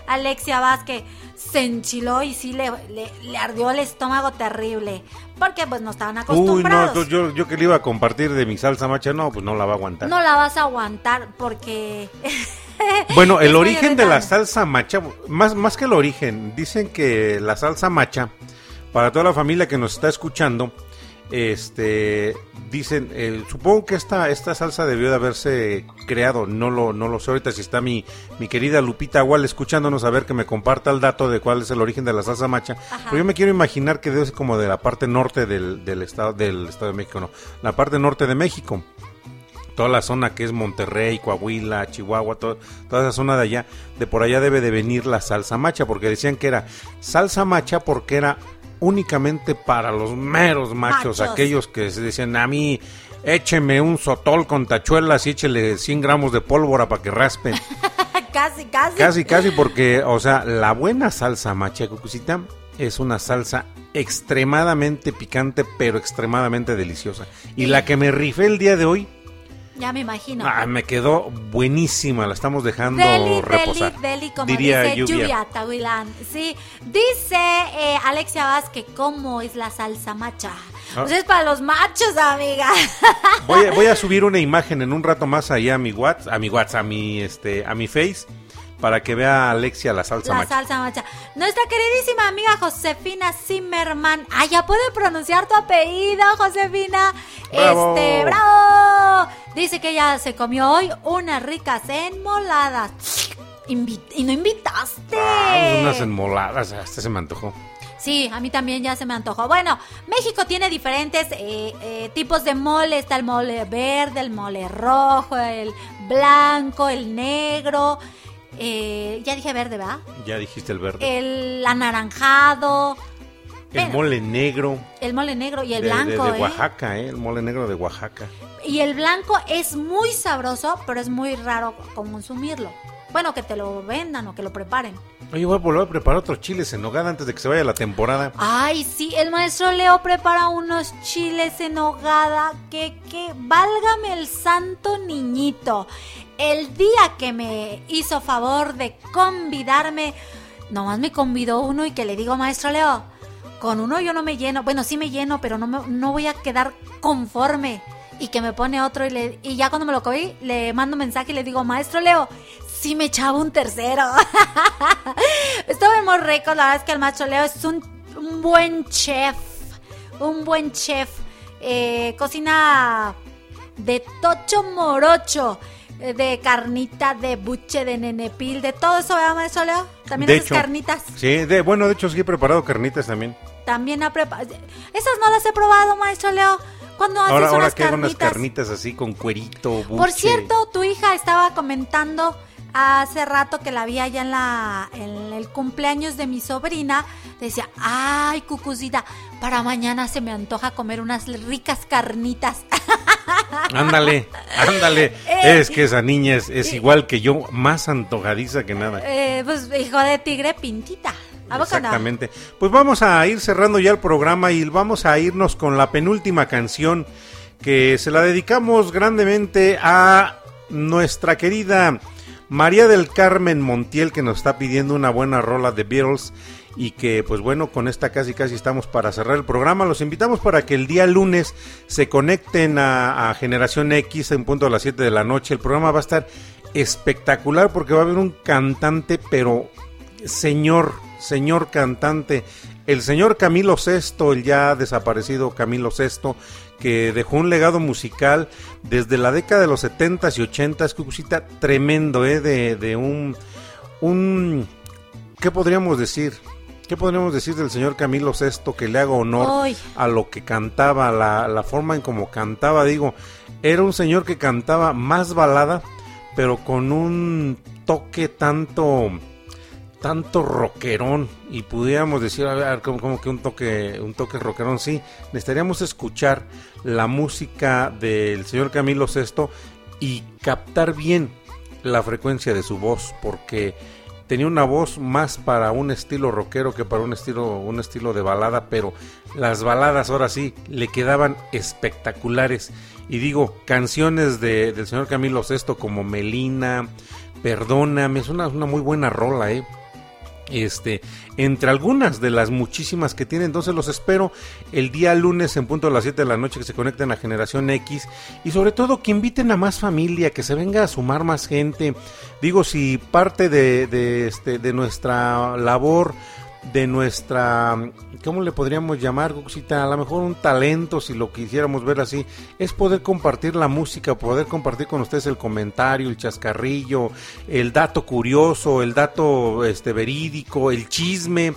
Alexia Vázquez se enchiló y sí le, le, le ardió el estómago terrible. Porque pues no estaban Uy, acostumbrados. no, yo, yo que le iba a compartir de mi salsa macha, no, pues no la va a aguantar. No la vas a aguantar porque... Bueno, el origen de la salsa macha, más, más que el origen, dicen que la salsa macha, para toda la familia que nos está escuchando, este, dicen, eh, supongo que esta, esta salsa debió de haberse creado, no lo, no lo sé ahorita si está mi, mi querida Lupita Agual escuchándonos a ver que me comparta el dato de cuál es el origen de la salsa macha, pero yo me quiero imaginar que debe ser como de la parte norte del, del estado, del estado de México, no, la parte norte de México. Toda la zona que es Monterrey, Coahuila, Chihuahua, to- toda esa zona de allá, de por allá debe de venir la salsa macha, porque decían que era salsa macha porque era únicamente para los meros machos, Machos. aquellos que se decían a mí, écheme un sotol con tachuelas y échele 100 gramos de pólvora para que raspe. casi, casi. Casi, casi, porque, o sea, la buena salsa macha cucucita es una salsa extremadamente picante, pero extremadamente deliciosa. Y la que me rifé el día de hoy, Ya me imagino. Ah, me quedó buenísima, la estamos dejando Deli, reposar. deli, deli, como Diría dice lluvia. Lluvia Tahuilán. Sí, dice eh, Alexia Vázquez, ¿cómo es la salsa macha? Ah. Pues es para los machos, amiga. Voy a, voy a subir una imagen en un rato más allá a mi WhatsApp, a mi WhatsApp, a mi este, a mi Face, para que vea Alexia la salsa La macha. salsa macha. Nuestra queridísima amiga Josefina Zimmerman. Ah, ya puede pronunciar tu apellido, Josefina. ¡Bravo! Este, bravo. Dice que ella se comió hoy unas ricas enmoladas. Invi- y no invitaste. Ah, unas enmoladas, hasta se me antojó. Sí, a mí también ya se me antojó. Bueno, México tiene diferentes eh, eh, tipos de mole. Está el mole verde, el mole rojo, el blanco, el negro. Eh, ya dije verde, ¿verdad? Ya dijiste el verde. El anaranjado, El mole negro. el mole negro y el de, de- blanco, de ¿eh? Oaxaca, ¿eh? El mole negro de Oaxaca. Y el blanco es muy sabroso, pero es muy raro consumirlo. Bueno, que te lo vendan o que lo preparen. Oye, voy a volver a preparar otros chiles en nogada antes de que se vaya la temporada. Ay, sí, el maestro Leo prepara unos chiles en hogada que, que, válgame el santo niñito. El día que me hizo favor de convidarme, nomás me convidó uno y que le digo, maestro Leo, con uno yo no me lleno. Bueno, sí me lleno, pero no, no voy a quedar conforme. Y que me pone otro y, le, y ya cuando me lo comí, le mando mensaje y le digo, maestro Leo, sí me echaba un tercero. Estuvo muy rico, la verdad es que el maestro Leo es un, un buen chef, un buen chef. Eh, cocina de tocho morocho, de carnita, de buche, de nenepil, de todo eso, ¿verdad, maestro Leo? También De haces hecho, carnitas. Sí, de, bueno, de hecho sí he preparado carnitas también. También ha preparado. Esas no las he probado, maestro Leo. Cuando haces Ahora, ahora unas que hago unas carnitas. carnitas así con cuerito, buche. Por cierto, tu hija estaba comentando hace rato que la vi allá en, la, en el cumpleaños de mi sobrina. Decía, ay, cucucita, para mañana se me antoja comer unas ricas carnitas. Ándale, ándale. Eh, es que esa niña es, es igual que yo, más antojadiza que nada. Eh, pues hijo de tigre, pintita. Exactamente. Pues vamos a ir cerrando ya el programa y vamos a irnos con la penúltima canción que se la dedicamos grandemente a nuestra querida María del Carmen Montiel que nos está pidiendo una buena rola de Beatles y que pues bueno con esta casi casi estamos para cerrar el programa. Los invitamos para que el día lunes se conecten a, Generación X en punto a las 7 de la noche. El programa va a estar espectacular porque va a haber un cantante pero señor señor cantante. El señor Camilo Sesto el ya desaparecido Camilo Sesto que dejó un legado musical desde la década de los 70s y 80s, Cucucita, tremendo, ¿eh? De, de un, un, ¿qué podríamos decir? ¿Qué podríamos decir del señor Camilo VI que le haga honor a lo que cantaba, la, la forma en como cantaba? Digo, era un señor que cantaba más balada, pero con un toque tanto tanto rockerón y pudiéramos decir a ver como, como que un toque un toque rockerón sí necesitaríamos escuchar la música del señor Camilo VI y captar bien la frecuencia de su voz porque tenía una voz más para un estilo rockero que para un estilo un estilo de balada pero las baladas ahora sí le quedaban espectaculares. Y digo canciones de, del señor Camilo VI como Melina Perdóname es una, una muy buena rola eh este, entre algunas de las muchísimas que tiene. Entonces los espero el día lunes en punto a las 7 de la noche que se conecten a Generación X y sobre todo que inviten a más familia, que se venga a sumar más gente. Digo, si parte de, este, de nuestra labor de nuestra, ¿cómo le podríamos llamar, Guxita? A lo mejor un talento, si lo quisiéramos ver así, es poder compartir la música, poder compartir con ustedes el comentario, el chascarrillo, el dato curioso, el dato este verídico, el chisme.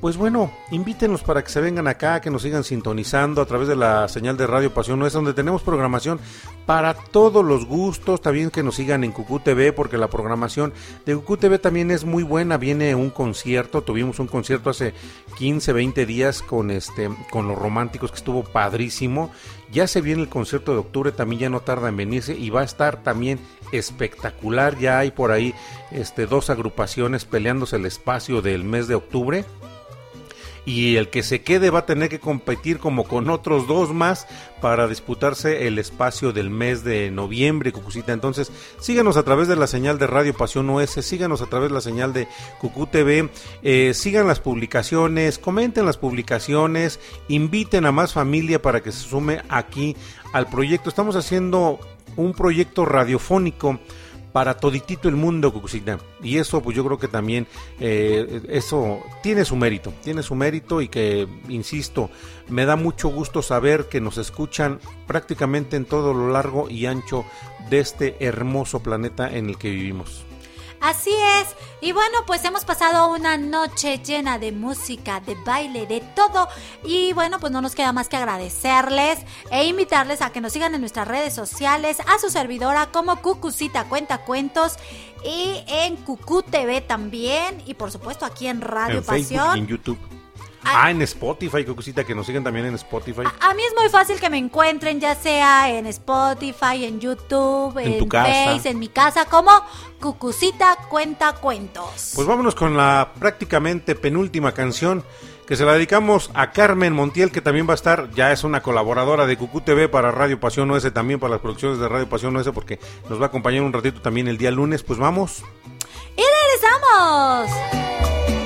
Pues bueno, invítenos para que se vengan acá, que nos sigan sintonizando a través de la señal de Radio Pasión Nuestra, donde tenemos programación para todos los gustos, también que nos sigan en Cucú TV, porque la programación de Cucú TV también es muy buena, viene un concierto, tuvimos un concierto hace 15, 20 días con este con los románticos que estuvo padrísimo. Ya se viene el concierto de octubre, también ya no tarda en venirse y va a estar también espectacular. Ya hay por ahí este dos agrupaciones peleándose el espacio del mes de octubre y el que se quede va a tener que competir como con otros dos más para disputarse el espacio del mes de noviembre, Cucucita. Entonces, síganos a través de la señal de Radio Pasión OS, síganos a través de la señal de Cucú TV, eh, sigan las publicaciones, comenten las publicaciones, inviten a más familia para que se sume aquí al proyecto. Estamos haciendo un proyecto radiofónico para toditito el mundo, Cucucita. Y eso, pues yo creo que también eh, eso tiene su mérito, tiene su mérito y que, insisto, me da mucho gusto saber que nos escuchan prácticamente en todo lo largo y ancho de este hermoso planeta en el que vivimos. Así es. Y bueno, pues hemos pasado una noche llena de música, de baile, de todo. Y bueno, pues no nos queda más que agradecerles e invitarles a que nos sigan en nuestras redes sociales, a su servidora como Cucucita Cuenta Cuentos y en Cucú TV también. Y por supuesto aquí en Radio en Pasión. en YouTube. Ah, en Spotify, Cucucita, que nos sigan también en Spotify. A mí es muy fácil que me encuentren, ya sea en Spotify, en YouTube, En en, tu casa. En mi casa, como Cucucita Cuenta Cuentos. Pues vámonos con la prácticamente penúltima canción que se la dedicamos a Carmen Montiel, que también va a estar, ya es una colaboradora de Cucú TV para Radio Pasión OS, también para las producciones de Radio Pasión OS, porque nos va a acompañar un ratito también el día lunes. Pues vamos. ¡Y regresamos!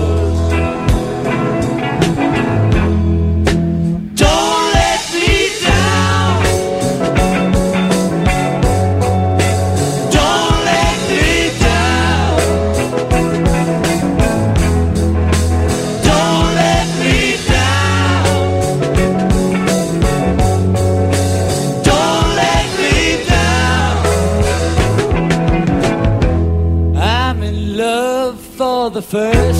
First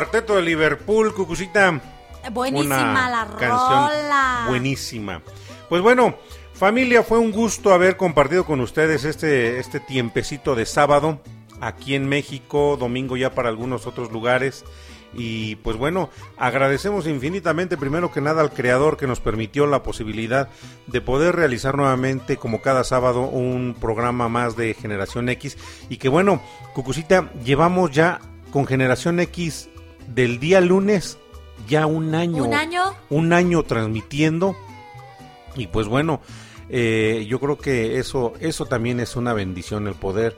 cuarteto de Liverpool, Cucucita. Buenísima una la canción rola. Buenísima. Pues bueno, familia, fue un gusto haber compartido con ustedes este, este tiempecito de sábado aquí en México, domingo ya para algunos otros lugares. Y pues bueno, agradecemos infinitamente primero que nada al creador que nos permitió la posibilidad de poder realizar nuevamente como cada sábado un programa más de Generación X y que bueno, Cucucita, llevamos ya con Generación X del día lunes ya un año. ¿Un año? Un año transmitiendo. Y pues bueno, eh, yo creo que eso, eso también es una bendición, el poder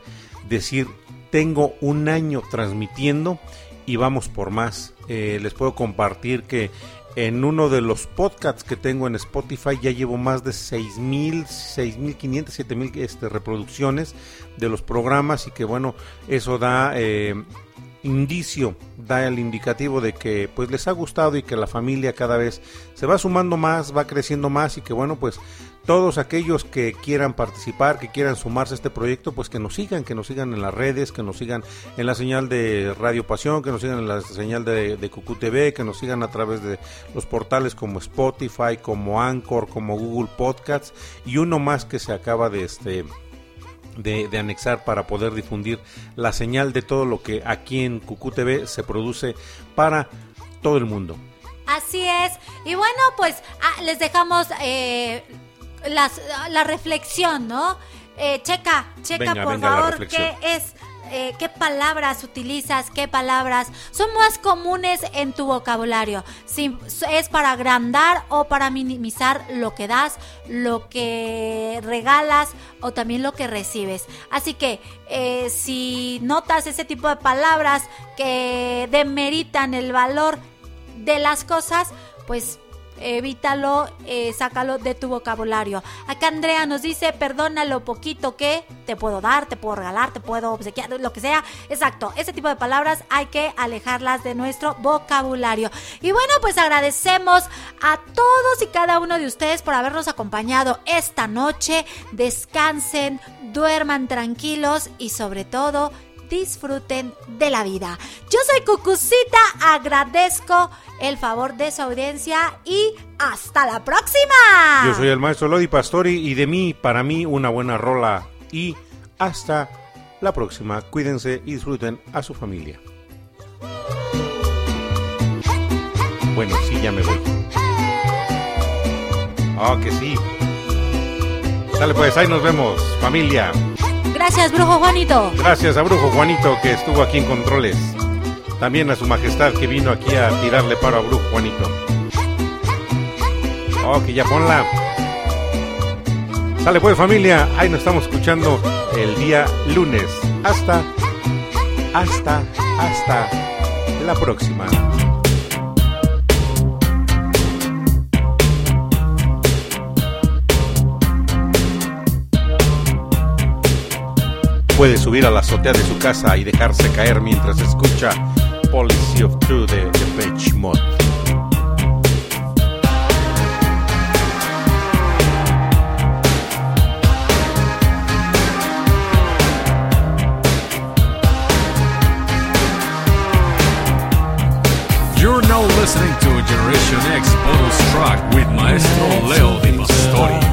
decir, tengo un año transmitiendo y vamos por más. Eh, les puedo compartir que en uno de los podcasts que tengo en Spotify ya llevo más de 6.000, 6.500, 7.000 este, reproducciones de los programas y que bueno, eso da eh, indicio, da el indicativo de que pues les ha gustado y que la familia cada vez se va sumando más, va creciendo más y que bueno pues todos aquellos que quieran participar, que quieran sumarse a este proyecto, pues que nos sigan, que nos sigan en las redes, que nos sigan en la señal de Radio Pasión, que nos sigan en la señal de, de Cucú TV, que nos sigan a través de los portales como Spotify, como Anchor, como Google Podcasts y uno más que se acaba de este de, de, anexar para poder difundir la señal de todo lo que aquí en Cucú TV se produce para todo el mundo. Así es. Y bueno, pues ah, les dejamos eh, las, la reflexión, ¿no? Eh, checa, checa Venga, por venga favor qué es, eh, qué palabras utilizas, qué palabras son más comunes en tu vocabulario. Si es para agrandar o para minimizar lo que das, lo que regalas o también lo que recibes. Así que eh, si notas ese tipo de palabras que demeritan el valor de las cosas, pues evítalo, eh, sácalo de tu vocabulario. Acá Andrea nos dice, perdona lo poquito que te puedo dar, te puedo regalar, te puedo obsequiar, lo que sea. Exacto, ese tipo de palabras hay que alejarlas de nuestro vocabulario. Y bueno, pues agradecemos a todos y cada uno de ustedes por habernos acompañado esta noche. Descansen, duerman tranquilos y sobre todo disfruten de la vida. Yo soy Cucucita, agradezco el favor de su audiencia y hasta la próxima. Yo soy el maestro Lodi Pastori y de mí, para mí, una buena rola. Y hasta la próxima. Cuídense y disfruten a su familia. Bueno, sí, ya me voy. Oh, que sí. Dale pues, ahí nos vemos, familia. Gracias, brujo Juanito. Gracias a Brujo Juanito que estuvo aquí en controles. También a su majestad que vino aquí a tirarle paro a Brujo Juanito. Ok, ya ponla. Sale pues familia, ahí nos estamos escuchando el día lunes. Hasta, hasta, hasta la próxima. Puede subir a la azotea de su casa y dejarse caer mientras escucha Policy of True de Depeche Mode. You're now listening to Generation X bonus track with Maestro Leo Di Pastori.